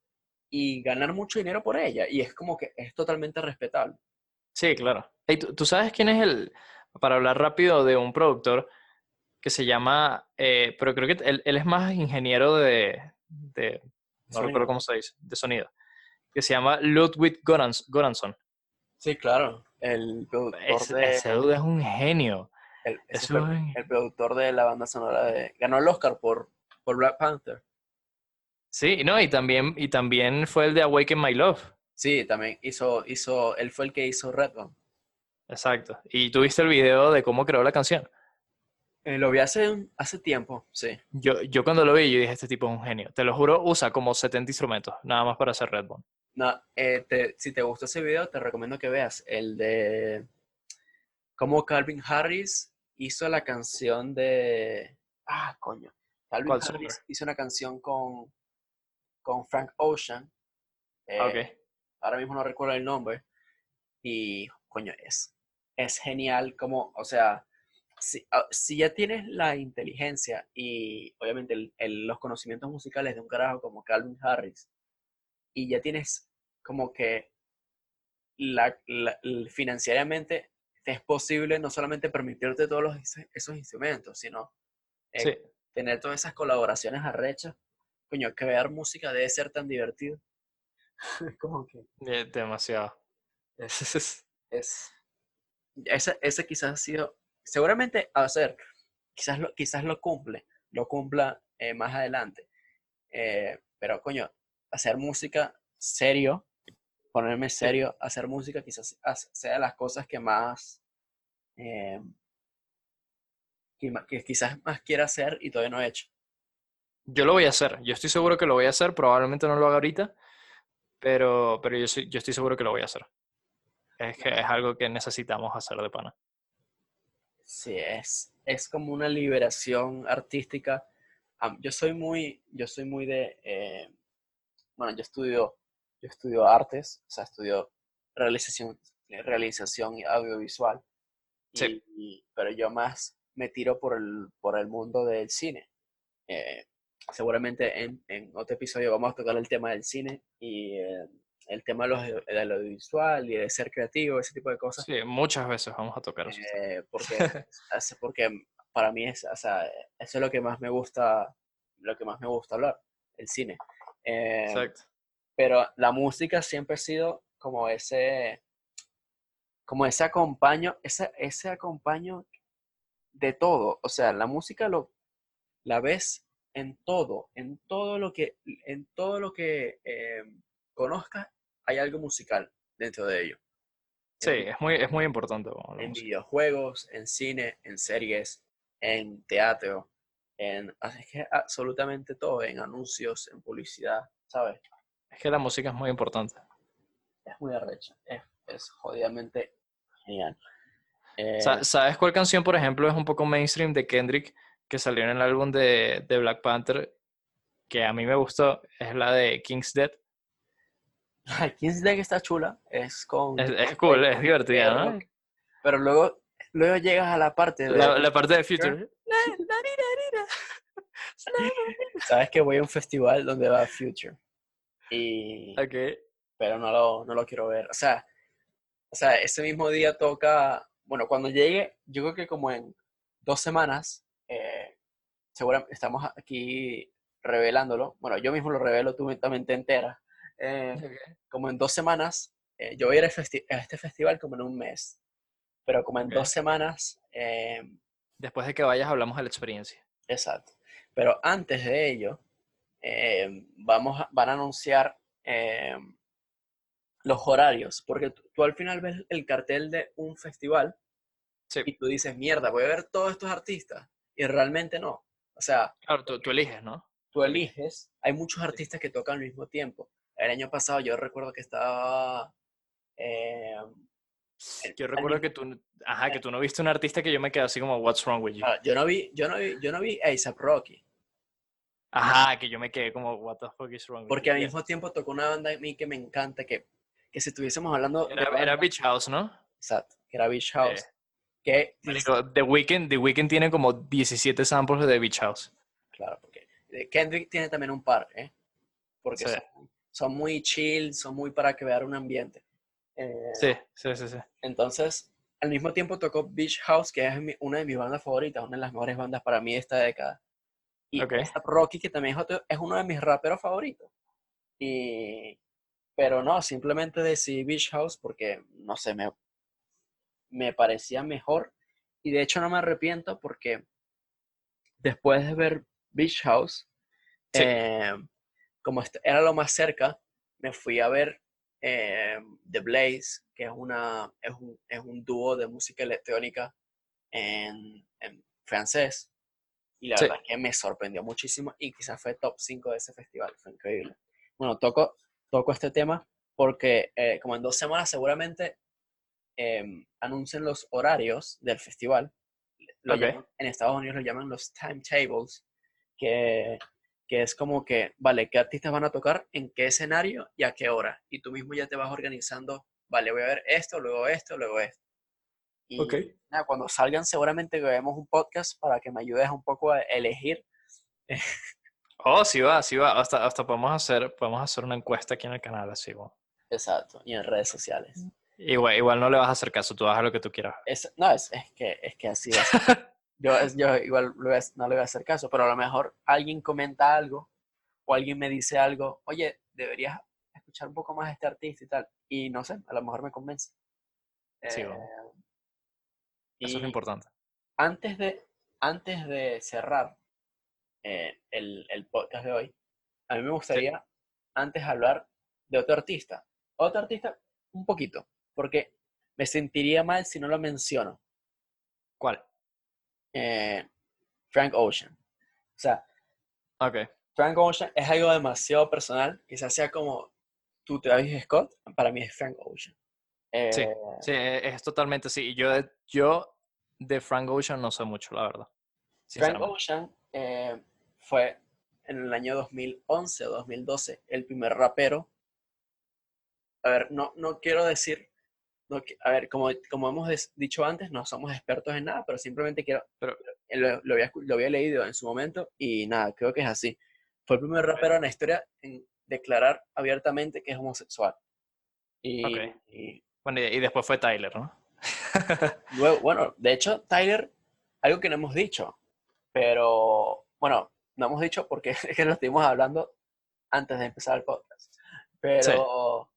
y ganar mucho dinero por ella. Y es como que es totalmente respetable. Sí, claro. ¿tú, sabes quién es el, para hablar rápido de un productor, que se llama, eh, pero creo que él, es más ingeniero de, de no recuerdo cómo se dice, de sonido, que se llama Ludwig Goranson. Sí, claro, el productor de... Ese dude es un genio. El, el, productor de la banda sonora de... Ganó el Oscar por, por Black Panther. Sí, no, y también, y también fue el de Awaken My Love. Sí, también hizo, hizo, él fue el que hizo Redbone. Exacto. Y tuviste el video de cómo creó la canción. Eh, lo vi hace, hace tiempo, sí. Yo, yo cuando lo vi, yo dije, este tipo es un genio. Te lo juro, usa como 70 instrumentos, nada más para hacer Redbone. No, eh, si te gustó ese video, te recomiendo que veas el de cómo Calvin Harris hizo la canción de... Ah, coño. Calvin Harris hizo una canción con, con Frank Ocean. Eh, ahora mismo no recuerdo el nombre. Y, coño, es, es genial como, o sea, Ah, si, ya tienes la inteligencia y obviamente los conocimientos musicales de un carajo como Calvin Harris, y ya tienes como que la, financieramente es posible no solamente permitirte todos los, esos instrumentos, sino eh, tener todas esas colaboraciones arrechas. Coño, crear música debe ser tan divertido. [LAUGHS] como que... Demasiado. [LAUGHS] Es, es, ese, ese quizás ha sido seguramente a ser, quizás lo, quizás lo cumple, lo cumpla eh, más adelante. Eh, pero coño, hacer música serio, ponerme serio, hacer música quizás sea las cosas que más, eh, que, quizás más quiera hacer y todavía no he hecho. Yo lo voy a hacer, yo estoy seguro que lo voy a hacer, probablemente no lo haga ahorita, pero, pero yo, yo estoy seguro que lo voy a hacer. Es que es algo que necesitamos hacer de pana. Sí, es, es como una liberación artística. Yo soy muy, yo soy muy de, eh, bueno, yo estudio, yo estudio artes, o sea, estudio realización, realización audiovisual, sí. pero yo más me tiro por el, por el mundo del cine. Eh, seguramente en, en, otro episodio vamos a tocar el tema del cine y eh, el tema de, los, de lo audiovisual y de ser creativo, ese tipo de cosas. Sí, muchas veces vamos a tocar eso. Eh, porque, [LAUGHS] porque para mí es, o sea, eso es lo que más me gusta, lo que más me gusta hablar, el cine. Eh, Exacto. pero la música siempre ha sido como ese, como ese acompaño, ese, ese acompaño de todo. O sea, la música lo, la ves en todo, en todo lo que, en todo lo que eh, conozcas, hay algo musical dentro de ello. Sí, En, es muy, es muy importante. bueno, en música. videojuegos, en cine, en series, en teatro, en así que absolutamente todo, en anuncios, en publicidad, ¿sabes? Es que la música es muy importante. Es muy arrecha, es, es jodidamente genial. Eh, Sa- ¿Sabes cuál canción, por ejemplo, es un poco mainstream de Kendrick que salió en el álbum de, de Black Panther que a mí me gustó? Es la de King's Dead. [LAUGHS] King's Dead está chula, es con... Es, es cool, es divertida, ¿no? pero, pero luego, luego llegas a la parte de... La, la parte de Future. [LAUGHS] Sabes que voy a un festival donde va Future. Y... Ok. pero no lo, no lo quiero ver. O sea, o sea, ese mismo día toca, bueno, cuando llegue, yo creo que como en dos semanas, eh, seguramente estamos aquí revelándolo. Bueno, yo mismo lo revelo, tú también te enteras. Eh, como en dos semanas, eh, yo voy a ir a, festi- a este festival como en un mes, pero como en dos semanas, eh, Después de que vayas hablamos de la experiencia. Exacto. Pero antes de ello, eh, vamos a- van a anunciar eh, los horarios, porque tú, tú al final ves el cartel de un festival Sí. y tú dices, mierda, voy a ver todos estos artistas, y realmente no. O sea, Claro, tú, tú eliges, ¿no? tú eliges, hay muchos artistas que tocan al mismo tiempo. El año pasado yo recuerdo que estaba... eh, el- Yo recuerdo mismo- que tú, ajá, que tú no viste un artista que yo me quedé así como, what's wrong with you? ah, yo no vi, yo no vi, yo no vi A$AP Rocky, Ajá, que yo me quedé como, what the fuck is wrong with porque you? al mismo tiempo tocó una banda a mí que me encanta, que, que si estuviésemos hablando de Era, era bandas- Beach House, ¿no? Exacto, era Beach House. Eh, que, marico, The Weeknd, The Weeknd tiene como 17 samples de Beach House. claro, porque eh, Kendrick tiene también un par, ¿eh? Porque Sí. son, son muy chill, son muy para crear un ambiente. Eh, Sí, sí, sí, sí. Entonces, al mismo tiempo tocó Beach House, que es una de mis bandas favoritas, una de las mejores bandas para mí de esta década. Y Ok. A$AP Rocky, que también es, otro- es uno de mis raperos favoritos. Y, pero no, simplemente decidí Beach House porque, no sé, me, me parecía mejor. Y de hecho no me arrepiento porque después de ver Beach House, Sí. eh, como era lo más cerca, me fui a ver eh, The Blaze, que es, una, es, un, es un dúo de música electrónica en, en francés. Y la Sí. verdad es que me sorprendió muchísimo y quizás fue top 5 de ese festival, fue increíble. Bueno, toco, toco este tema porque eh, como en dos semanas seguramente em, anuncien los horarios del festival. Lo Ok. llaman- en Estados Unidos lo llaman los timetables, que, que es como que, vale, ¿qué artistas van a tocar en qué escenario y a qué hora? Y tú mismo ya te vas organizando, vale, voy a ver esto, luego esto, luego esto. Y Ok. nada, cuando salgan seguramente grabemos un podcast para que me ayudes un poco a elegir. [LAUGHS] Oh, sí va, sí va. Hasta, hasta podemos hacer, podemos hacer una encuesta aquí en el canal, así, bueno. Exacto, y en redes sociales. Igual, igual no le vas a hacer caso, tú haz lo que tú quieras. Es, no, es, es, que, es que así es. [LAUGHS] Yo, es- yo igual no le voy a hacer caso, pero a lo mejor alguien comenta algo o alguien me dice algo, oye, deberías escuchar un poco más a este artista y tal. Y no sé, a lo mejor me convence. Sí, Eh. Eso es lo importante. antes de, antes de cerrar eh, el, el podcast de hoy, a mí me gustaría antes hablar de otro artista. Otro artista, un poquito, porque me sentiría mal si no lo menciono. ¿Cuál? eh, Frank Ocean. O sea, Ok. Frank Ocean es algo demasiado personal. Quizás sea como tu Travis Scott. Para mí es Frank Ocean. Sí, Eh, Sí, e- es totalmente sí. Y Yo de, yo de Frank Ocean no sé mucho, la verdad. Frank. Ocean eh, fue en el año 2011 o 2012 el primer rapero. A ver, no, no quiero decir, no, a ver, como, como hemos dicho antes, no somos expertos en nada, pero simplemente quiero, Pero- eh, lo, lo había, lo había leído en su momento y nada, creo que es así. Fue el primer rapero en la historia en declarar abiertamente que es homosexual. Y, Bueno, y, y después fue Tyler, ¿no? Luego, bueno, de hecho, Tyler, algo que no hemos dicho, pero bueno, no hemos dicho porque [LAUGHS] es que lo estuvimos hablando antes de empezar el podcast. Pero,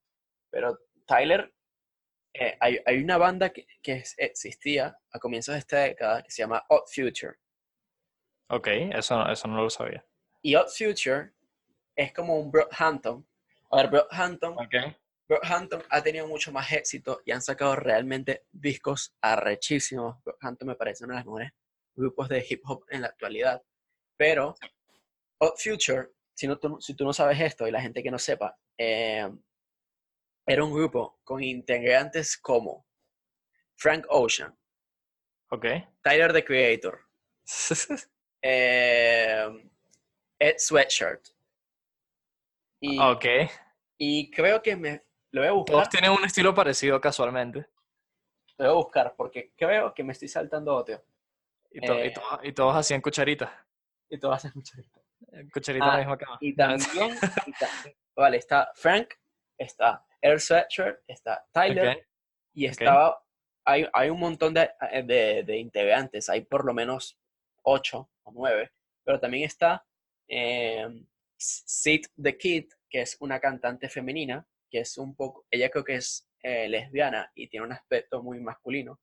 pero Tyler, eh, hay, hay, una banda que, que, existía a comienzos de esta década que se llama Odd Future. Ok, eso, eso no lo sabía. Y Odd Future es como un Brockhampton. A ver, Brockhampton, okay. Brockhampton ha tenido mucho más éxito y han sacado realmente discos arrechísimos. Brockhampton me parece uno de los mejores grupos de hip hop en la actualidad. Pero Future, si, no, tú, si tú no sabes esto y la gente que no sepa, eh, era un grupo con integrantes como Frank Ocean, okay. Tyler the Creator, [LAUGHS] eh, Ed Sweatshirt. Y, ok. Y creo que me lo voy a buscar. Todos tienen un estilo parecido casualmente. Lo voy a buscar porque creo que me estoy saltando otro. Y, eh, y, todos hacían cucharitas. Y todos hacían cucharitas. Cucharita ah, la misma cama. Y también, [LAUGHS] vale, está Frank, está Air Sweatshirt, está Tyler, y estaba, hay, hay un montón de, de, de, integrantes, hay por lo menos ocho o nueve, pero también está eh, Sid the Kid, que es una cantante femenina, que es un poco, ella creo que es eh, lesbiana y tiene un aspecto muy masculino.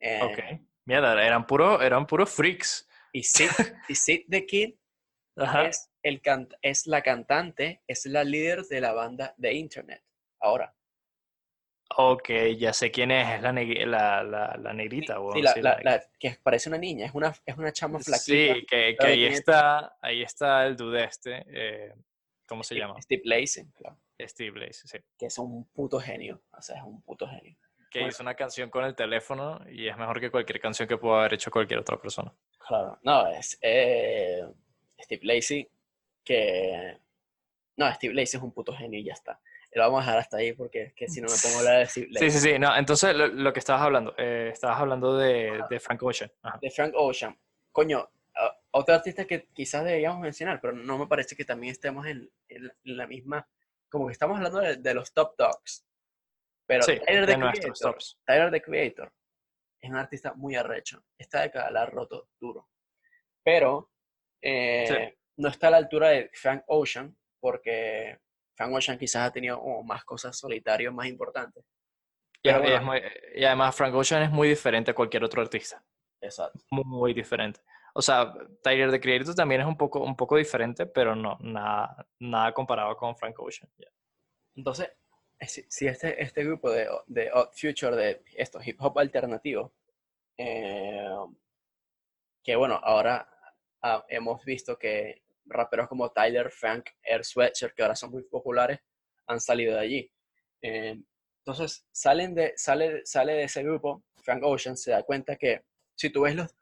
Eh, ok. Mierda, eran puros eran puro freaks. Y Sid, y Sid the Kid es, el es la cantante, es la líder de la banda de Internet. Ahora. Ok, ya sé quién es, es la, la, la, negrita. Sí, la, que parece una niña, es una, es una chama flaquita. Sí, que, que ahí, está, ahí está el dude este, eh, ¿cómo se llama? Steve Lacey, claro. Steve Lacey, sí. Que es un puto genio, o sea, es un puto genio. Que hizo una canción con el teléfono y es mejor que cualquier canción que pueda haber hecho cualquier otra persona. Claro, no, es eh, Steve Lacey, que... No, Steve Lacey es un puto genio y ya está lo vamos a dejar hasta ahí porque que si no me pongo a hablar de Sí, sí, sí. No, entonces lo, que estabas hablando, eh, estabas hablando de, de Frank Ocean. De Frank Ocean. Coño, otro artista que quizás deberíamos mencionar, pero no me parece que también estemos en, la misma, como que estamos hablando de, los top dogs. Pero Tyler, the Creator, Tyler the Creator es un artista muy arrecho. Esta década la ha roto duro. Pero eh, no está a la altura de Frank Ocean porque Frank Ocean quizás ha tenido más cosas solitarias más importantes. Y, además Frank Ocean es muy diferente a cualquier otro artista. Exacto. Muy, diferente. O sea, Tyler the Creator también es un poco, un poco diferente, pero no, nada, nada comparado con Frank Ocean. Entonces, si este, este grupo de, de Odd Future, de esto, hip hop alternativo, eh, que bueno, ahora ah, hemos visto que raperos como Tyler, Frank, Air Sweatshirt, que ahora son muy populares, han salido de allí. Eh, entonces, salen de, sale, sale de ese grupo, Frank Ocean se da cuenta que si tú ves los,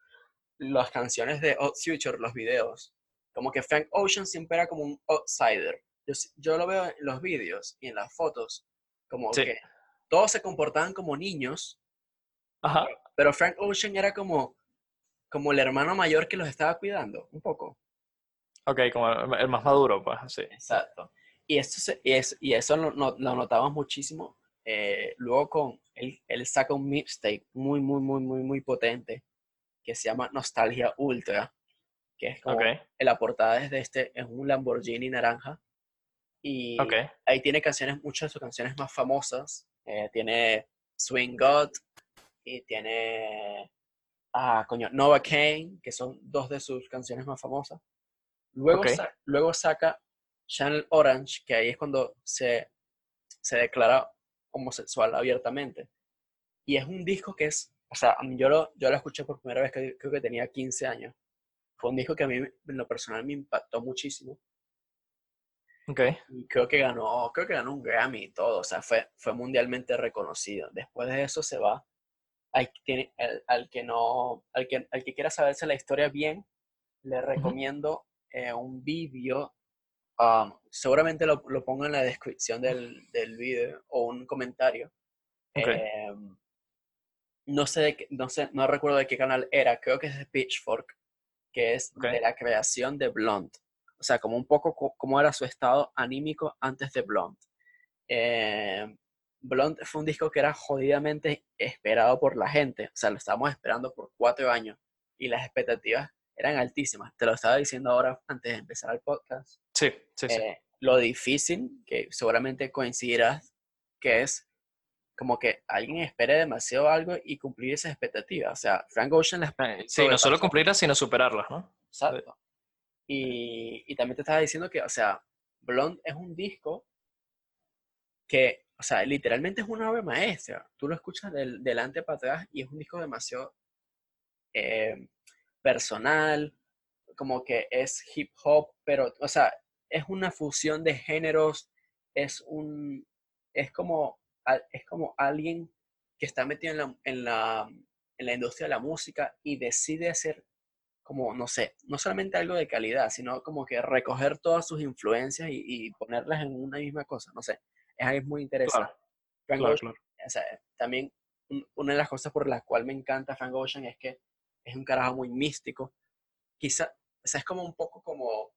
las canciones de Odd Future, los videos, como que Frank Ocean siempre era como un outsider. Yo, yo lo veo en los videos y en las fotos, como que todos se comportaban como niños, pero Frank Ocean era como, como el hermano mayor que los estaba cuidando, un poco. Ok, como el más maduro, pues, sí. Exacto. Y, esto se, y, y eso lo, lo, notamos muchísimo. Eh, luego con, él, él saca un mixtape muy, muy, muy, muy, muy potente que se llama Nostalgia Ultra, que es como la portada es de este, es un Lamborghini naranja. Y ahí tiene canciones, muchas de sus canciones más famosas. Eh, tiene Swing God y tiene, ah, coño, Nova Kane, que son dos de sus canciones más famosas. Luego, luego saca Channel Orange, que ahí es cuando se, se declara homosexual abiertamente. Y es un disco que es, o sea, yo lo, yo lo escuché por primera vez, que creo que tenía 15 años. Fue un disco que a mí, en lo personal, me impactó muchísimo. Okay. Y creo que ganó, creo que ganó un Grammy y todo, o sea, fue, fue mundialmente reconocido. Después de eso se va. Al, que no, al que, al que quiera saberse la historia bien, le recomiendo eh, un vídeo, um, seguramente lo, lo, pongo en la descripción del, del vídeo o un comentario. Em, no sé, no sé, no recuerdo de qué canal era, creo que es de Pitchfork, que es de la creación de Blonde. O sea, como un poco cómo era su estado anímico antes de Blonde. Eh, Blonde fue un disco que era jodidamente esperado por la gente. O sea, lo estábamos esperando por cuatro años. Y las expectativas eran altísimas. Te lo estaba diciendo ahora antes de empezar el podcast. Sí, sí, sí. Eh, lo difícil, que seguramente coincidirás, que es como que alguien espere demasiado algo y cumplir esas expectativas. O sea, Frank Ocean las... Eh, Sí, no solo cumplirlas, sino superarlas, ¿no? Exacto. Y, y también te estaba diciendo que, o sea, Blonde es un disco que, o sea, literalmente es una obra maestra. Tú lo escuchas del, delante para atrás y es un disco demasiado eh, personal, como que es hip hop, pero, o sea, es una fusión de géneros, es un, es como, es como alguien que está metido en la, en la, en la industria de la música y decide hacer como, no sé, no solamente algo de calidad, sino como que recoger todas sus influencias y ponerlas en una misma cosa, no sé, es algo muy interesante. Claro, Frank claro, Ocean, claro. o sea, también un- una de las cosas por las cuales me encanta Frank Ocean es que es un carajo muy místico. Quizá, o sea, es como un poco como,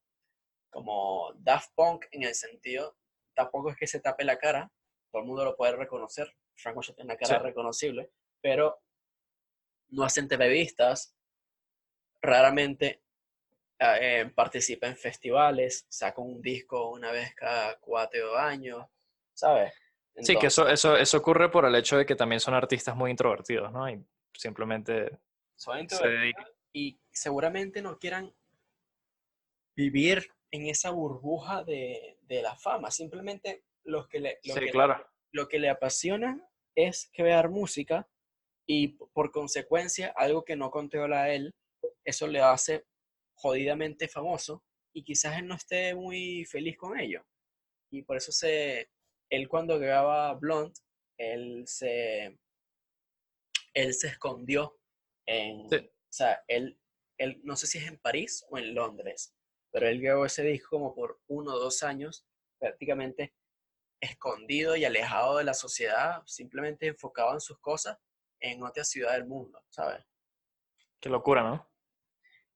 como Daft Punk en el sentido, tampoco es que se tape la cara, todo el mundo lo puede reconocer. Frank Ocean tiene una cara Sí. reconocible, pero no hace entrevistas, raramente eh, participa en festivales, saca un disco una vez cada cuatro años, ¿sabes? Sí, que eso, eso, eso ocurre por el hecho de que también son artistas muy introvertidos, ¿no? Y simplemente son introvertidos y seguramente no quieran vivir en esa burbuja de, de la fama. Simplemente los que le, lo, Sí, que, claro. lo que le apasiona es crear música y por consecuencia algo que no controla él, eso le hace jodidamente famoso y quizás él no esté muy feliz con ello. Y por eso se, él cuando graba Blonde, él se, él se escondió en, Sí. o sea, él, él, no sé si es en París o en Londres, pero él grabó ese disco como por uno o dos años, prácticamente escondido y alejado de la sociedad, simplemente enfocado en sus cosas en otra ciudad del mundo, ¿sabes? Qué locura, ¿no?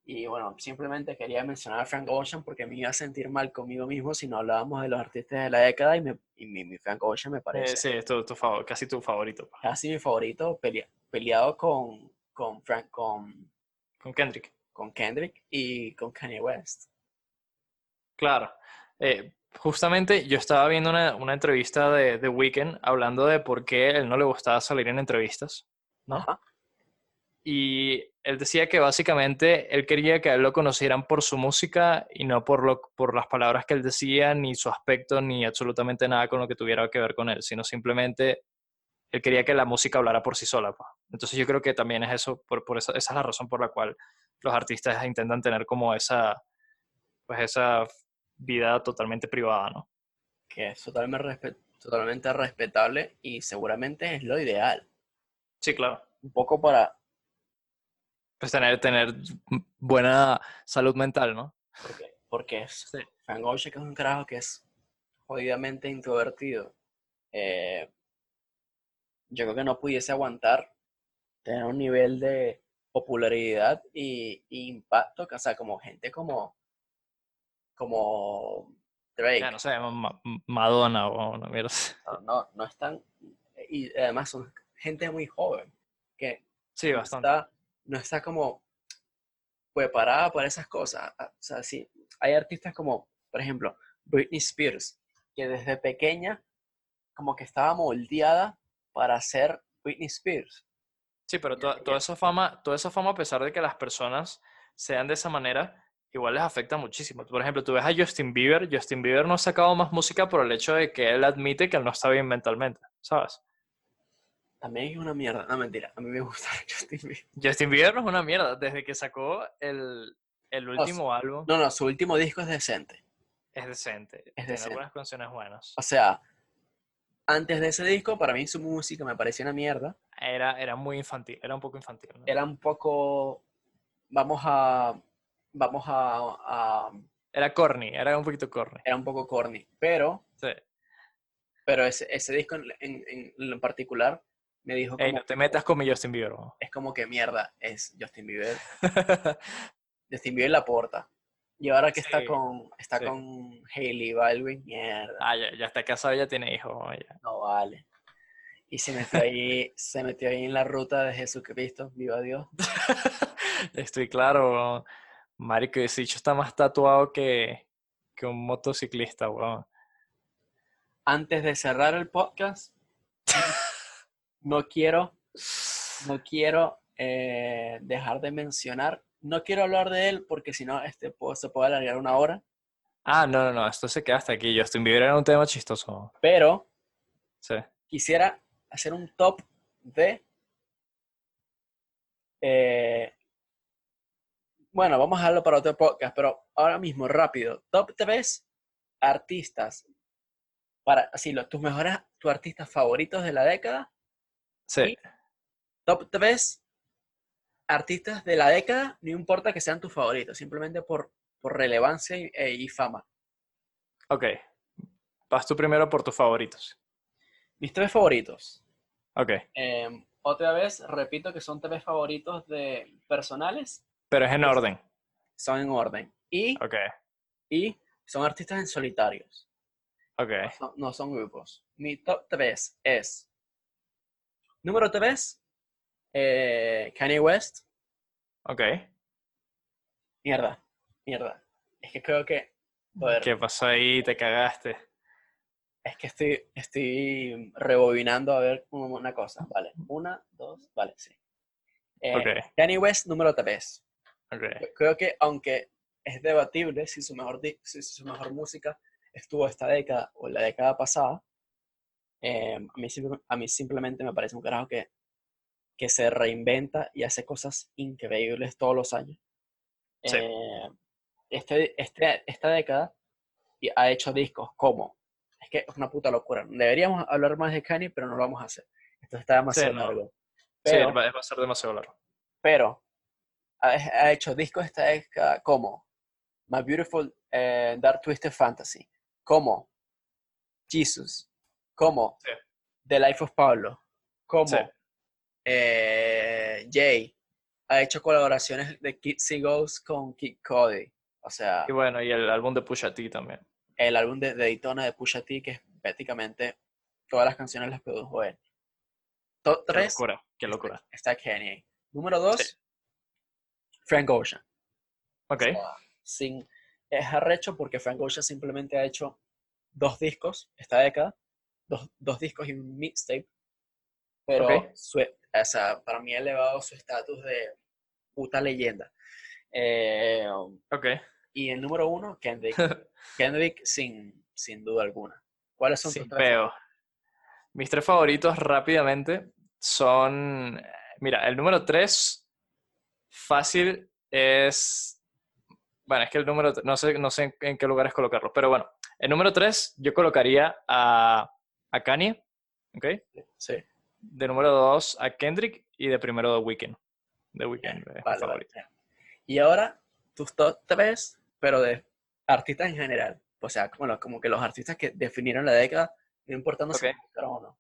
Y bueno, simplemente quería mencionar a Frank Ocean porque me iba a sentir mal conmigo mismo si no hablábamos de los artistas de la década y, me, y mi, mi Frank Ocean me Eh, parece sí, es tu, tu favor- casi tu favorito. casi mi favorito, pelea- peleado con, con, Frank, con, Con Kendrick. con Kendrick y con Kanye West. Claro. Eh, justamente yo estaba viendo una, una entrevista de The Weeknd hablando de por qué él no le gustaba salir en entrevistas, ¿no? Ajá. Y él decía que básicamente él quería que a él lo conocieran por su música y no por, lo, por las palabras que él decía, ni su aspecto, ni absolutamente nada con lo que tuviera que ver con él, sino simplemente él quería que la música hablara por sí sola. pues. Entonces yo creo que también es eso, por, por esa, esa es la razón por la cual los artistas intentan tener como esa, pues esa vida totalmente privada, ¿no? Que es totalmente, respe- totalmente respetable y seguramente es lo ideal. Sí, claro. Un poco para, Pues tener, tener buena salud mental, ¿no? porque, porque es Sí. Frank Ocean, que es un carajo que es jodidamente introvertido. eh, yo creo que no pudiese aguantar tener un nivel de popularidad y, y impacto, que, o sea, como gente como, como Drake. Ya, no sé, Ma- Madonna o mierda así. No, no, no están, y además son gente muy joven, que Sí, no bastante. está, no está como preparada para esas cosas. Ah, O sea, sí, hay artistas como, por ejemplo, Britney Spears, que desde pequeña como que estaba moldeada para ser Britney Spears. Sí, pero ya. toda esa fama, toda esa fama, a pesar de que las personas sean de esa manera, igual les afecta muchísimo. Por ejemplo, tú ves a Justin Bieber, Justin Bieber no ha sacado más música por el hecho de que él admite que él no está bien mentalmente, ¿sabes? También es una mierda. No, mentira. A mí me gusta [LAUGHS] Justin Bieber. Justin Bieber no es una mierda, desde que sacó el, el último álbum No, no, su último disco es decente. es decente, tiene decente. algunas canciones buenas. O sea, antes de ese disco, para mí su música me parecía una mierda. Era, era muy infantil, era un poco infantil. ¿no? Era un poco... Vamos a... Vamos a- a Era corny, era un poquito corny. era un poco corny, pero, Sí. pero ese, ese disco en, en- en particular me dijo Ey, como, no te metas con mi Justin Bieber. ¿no? es como que mierda, es Justin Bieber. [LAUGHS] Justin Bieber la porta. Y ahora que está con está sí. con Hailey Baldwin, mierda, ah, ya, ya está casado, ya tiene hijos. ya. no vale. Y se metió ahí, [LAUGHS] se metió ahí en la ruta de Jesucristo, viva Dios. [LAUGHS] Estoy claro. Marico, ese bicho está más tatuado que que un motociclista, weón. Antes de cerrar el podcast, no quiero, no quiero eh, dejar de mencionar, no quiero hablar de él porque si no este se puede alargar una hora. Ah, no, no, no, esto se queda hasta aquí. Justin Bieber era un tema chistoso. Pero Sí. quisiera hacer un top de... eh, bueno, vamos a dejarlo para otro podcast, pero ahora mismo, rápido. Top 3 artistas. Para, así, los, tus mejores, tus artistas favoritos de la década. Sí. Top 3 artistas de la década, no importa que sean tus favoritos, simplemente por, por relevancia y, e- y fama. Ok. Vas tú primero por tus favoritos. Mis tres favoritos. Ok. Eh, otra vez, repito que son tres favoritos de personales, Pero es en orden. son en orden. Y, Ok. y son artistas en solitarios, Ok. no son, no son grupos. Mi top 3 es, número 3, Kanye West. Ok. Mierda, mierda. Es que creo que, joder, ¿Qué pasó ahí? Te cagaste. es que estoy, estoy rebobinando a ver una cosa. Vale, una, dos, vale, sí. Eh. Kanye West, número 3. Ok. creo que aunque es debatible si su mejor, si su mejor música estuvo esta década o la década pasada, eh, a, mí, a mí simplemente me parece un carajo que, que se reinventa y hace cosas increíbles todos los años. Sí. Eh, este, este, esta década ha hecho discos como, es que es una puta locura. Deberíamos hablar más de Kanye, pero no lo vamos a hacer. Esto está demasiado no. largo. Sí, Pero- va va a ser demasiado largo. pero ha, ha hecho discos esta década como My Beautiful eh, Dark Twisted Fantasy, como Jesus, como Sí. The Life of Pablo, como Sí. eh, Jay. Ha hecho colaboraciones de Kid Ghost con Kid Cody. O sea, Y bueno, y el álbum de Pusha T también. el álbum de, de Daytona de Pusha T, que es prácticamente todas las canciones las produjo él. Qué 3 locura. Qué locura. está Kanye. Número 2, Sí. Frank Ocean. Ok. O sea, sin, es arrecho porque Frank Ocean simplemente ha hecho dos discos esta década, dos, dos discos y un mixtape, pero su- o sea, para mí ha elevado su estatus de puta leyenda. Eh, Ok. y el número uno, Kendrick. [LAUGHS] Kendrick sin, sin duda alguna. ¿Cuáles son tus tres? Mis tres favoritos rápidamente son. Mira, el número tres, fácil, es. Bueno, es que el número. No sé, no sé en, en qué lugares colocarlo, pero bueno. El número tres, yo colocaría a, a Kanye, ¿ok? Sí, De número dos, a Kendrick. Y de primero, The Weeknd. The Weeknd es mi vale, bien. Y ahora, tus top tres, pero de artistas en general. O sea, bueno, como que los artistas que definieron la década, no importando si o no.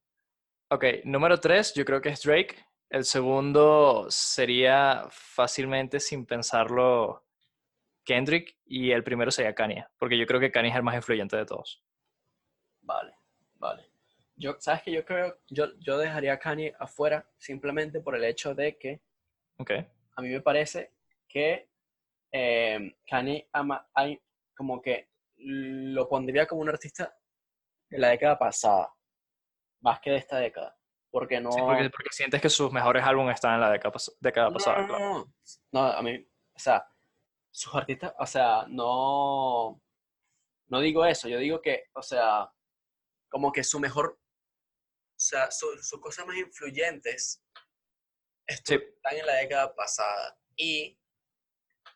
Ok, número tres, yo creo que es Drake. El segundo sería fácilmente, sin pensarlo, Kendrick. Y el primero sería Kanye, porque yo creo que Kanye es el más influyente de todos. Vale, vale. Yo, ¿sabes que Yo creo, yo, yo dejaría a Kanye afuera simplemente por el hecho de que Ok, a mí me parece que eh, Kanye ama, hay, como que lo pondría como un artista de la década pasada, más que de esta década. Porque no. Sí, porque, porque sientes que sus mejores álbumes están en la década, década no, pasada. no, claro. No, a mí, o sea, sus artistas, o sea, no. No digo eso, yo digo que, o sea, como que su mejor. O sea, su- sus cosas más influyentes estu- Sí. están en la década pasada. Y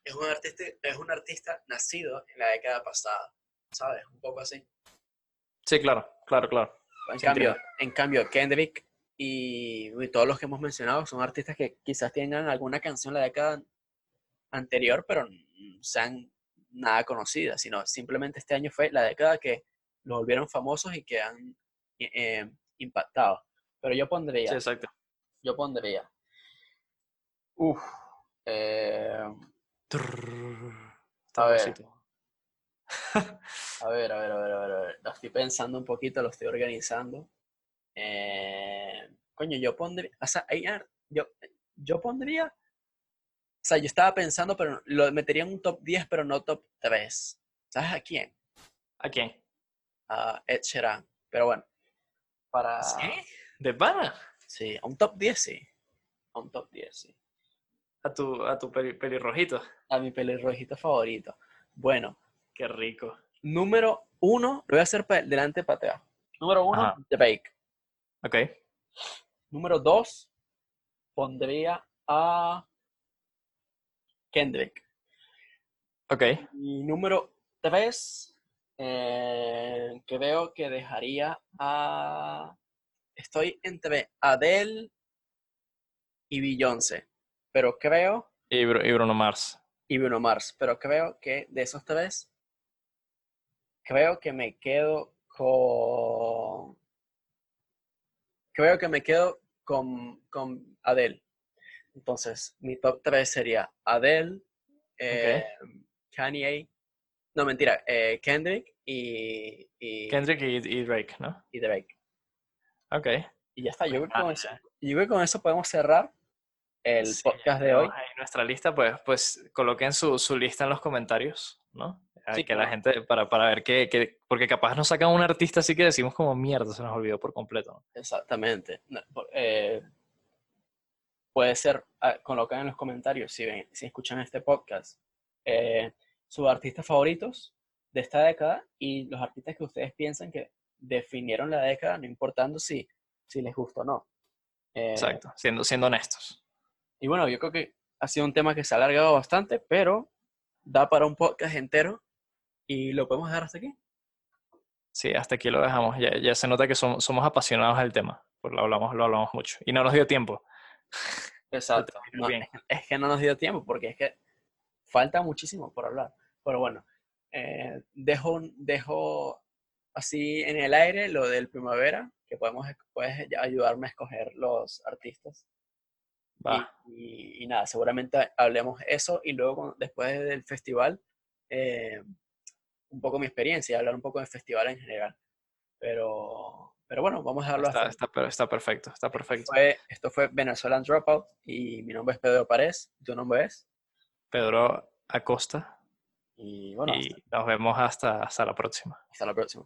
es un artista, es un artista nacido en la década pasada, ¿sabes? Un poco así. Sí, claro, claro, claro. En cambio, en cambio, Kendrick y, y todos los que hemos mencionado son artistas que quizás tengan alguna canción la década anterior, pero no sean nada conocidas, sino simplemente este año fue la década que los volvieron famosos y que han eh, eh, impactado. Pero yo pondría, Sí, exacto. yo pondría, uff, eh, A ver. [LAUGHS] A ver, a ver, a ver, a ver, a ver. Lo estoy pensando un poquito, lo estoy organizando. Eh, coño, yo pondría, o sea, yo, yo pondría, o sea, yo estaba pensando, pero lo metería en un top 10, pero no top 3. ¿Sabes a quién? ¿A quién? A Ed Sheeran. Pero bueno, para... ¿Sí? ¿De pana? Sí, a un top 10, sí. A un top 10, sí. A tu, a tu peli- pelirrojito. A mi pelirrojito favorito. Bueno, Qué rico. número uno, lo voy a hacer pa- delante para atrás. Número uno, Ajá. The Bake. Ok. Número dos, pondría a Kendrick. Ok. Y número tres, eh, creo que dejaría a... Estoy entre Adele y Beyoncé, pero creo... Y, Bru- y Bruno Mars. Y Bruno Mars, pero creo que de esos tres, creo que me quedo con... Creo que me quedo con, con Adele. Entonces, mi top 3 sería Adele, eh, Kanye, no mentira, eh, Kendrick y, y, Kendrick y, y Drake, ¿no? y Drake. Ok. Y ya está, yo creo, que con eso, yo creo que con eso podemos cerrar el Sí, podcast de hoy. nuestra lista, pues, pues coloquen su, su lista en los comentarios, ¿no? Sí, que la gente, para, para ver qué, qué- porque capaz nos sacan un artista así que decimos como mierda, se nos olvidó por completo. ¿no? Exactamente. No, por- eh, puede ser, ah, colocan en los comentarios si, ven, si escuchan este podcast eh, sus artistas favoritos de esta década y los artistas que ustedes piensan que definieron la década, no importando si, si les gusta o no. Eh, Exacto, siendo, siendo honestos. Y bueno, yo creo que ha sido un tema que se ha alargado bastante, pero da para un podcast entero y lo podemos dejar hasta aquí. Sí, hasta aquí lo dejamos. Ya, ya se nota que somos, somos apasionados del tema, porque lo hablamos, lo hablamos mucho. Y no nos dio tiempo. [LAUGHS] Exacto. No, es que no nos dio tiempo porque es que falta muchísimo por hablar. Pero bueno, eh, dejo, dejo así en el aire lo del primavera, que podemos, puedes ayudarme a escoger los artistas. Y, Va. y- y nada, seguramente hablemos eso y luego después del festival, eh, un poco mi experiencia, hablar un poco del festival en general. Pero, pero bueno, vamos a dejarlo Está, hasta está, está perfecto, está perfecto. fue, esto fue Venezuelan Dropout y mi nombre es Pedro Párez, tu nombre es. Pedro Acosta. Y bueno, y nos vemos hasta, hasta la próxima. hasta la próxima.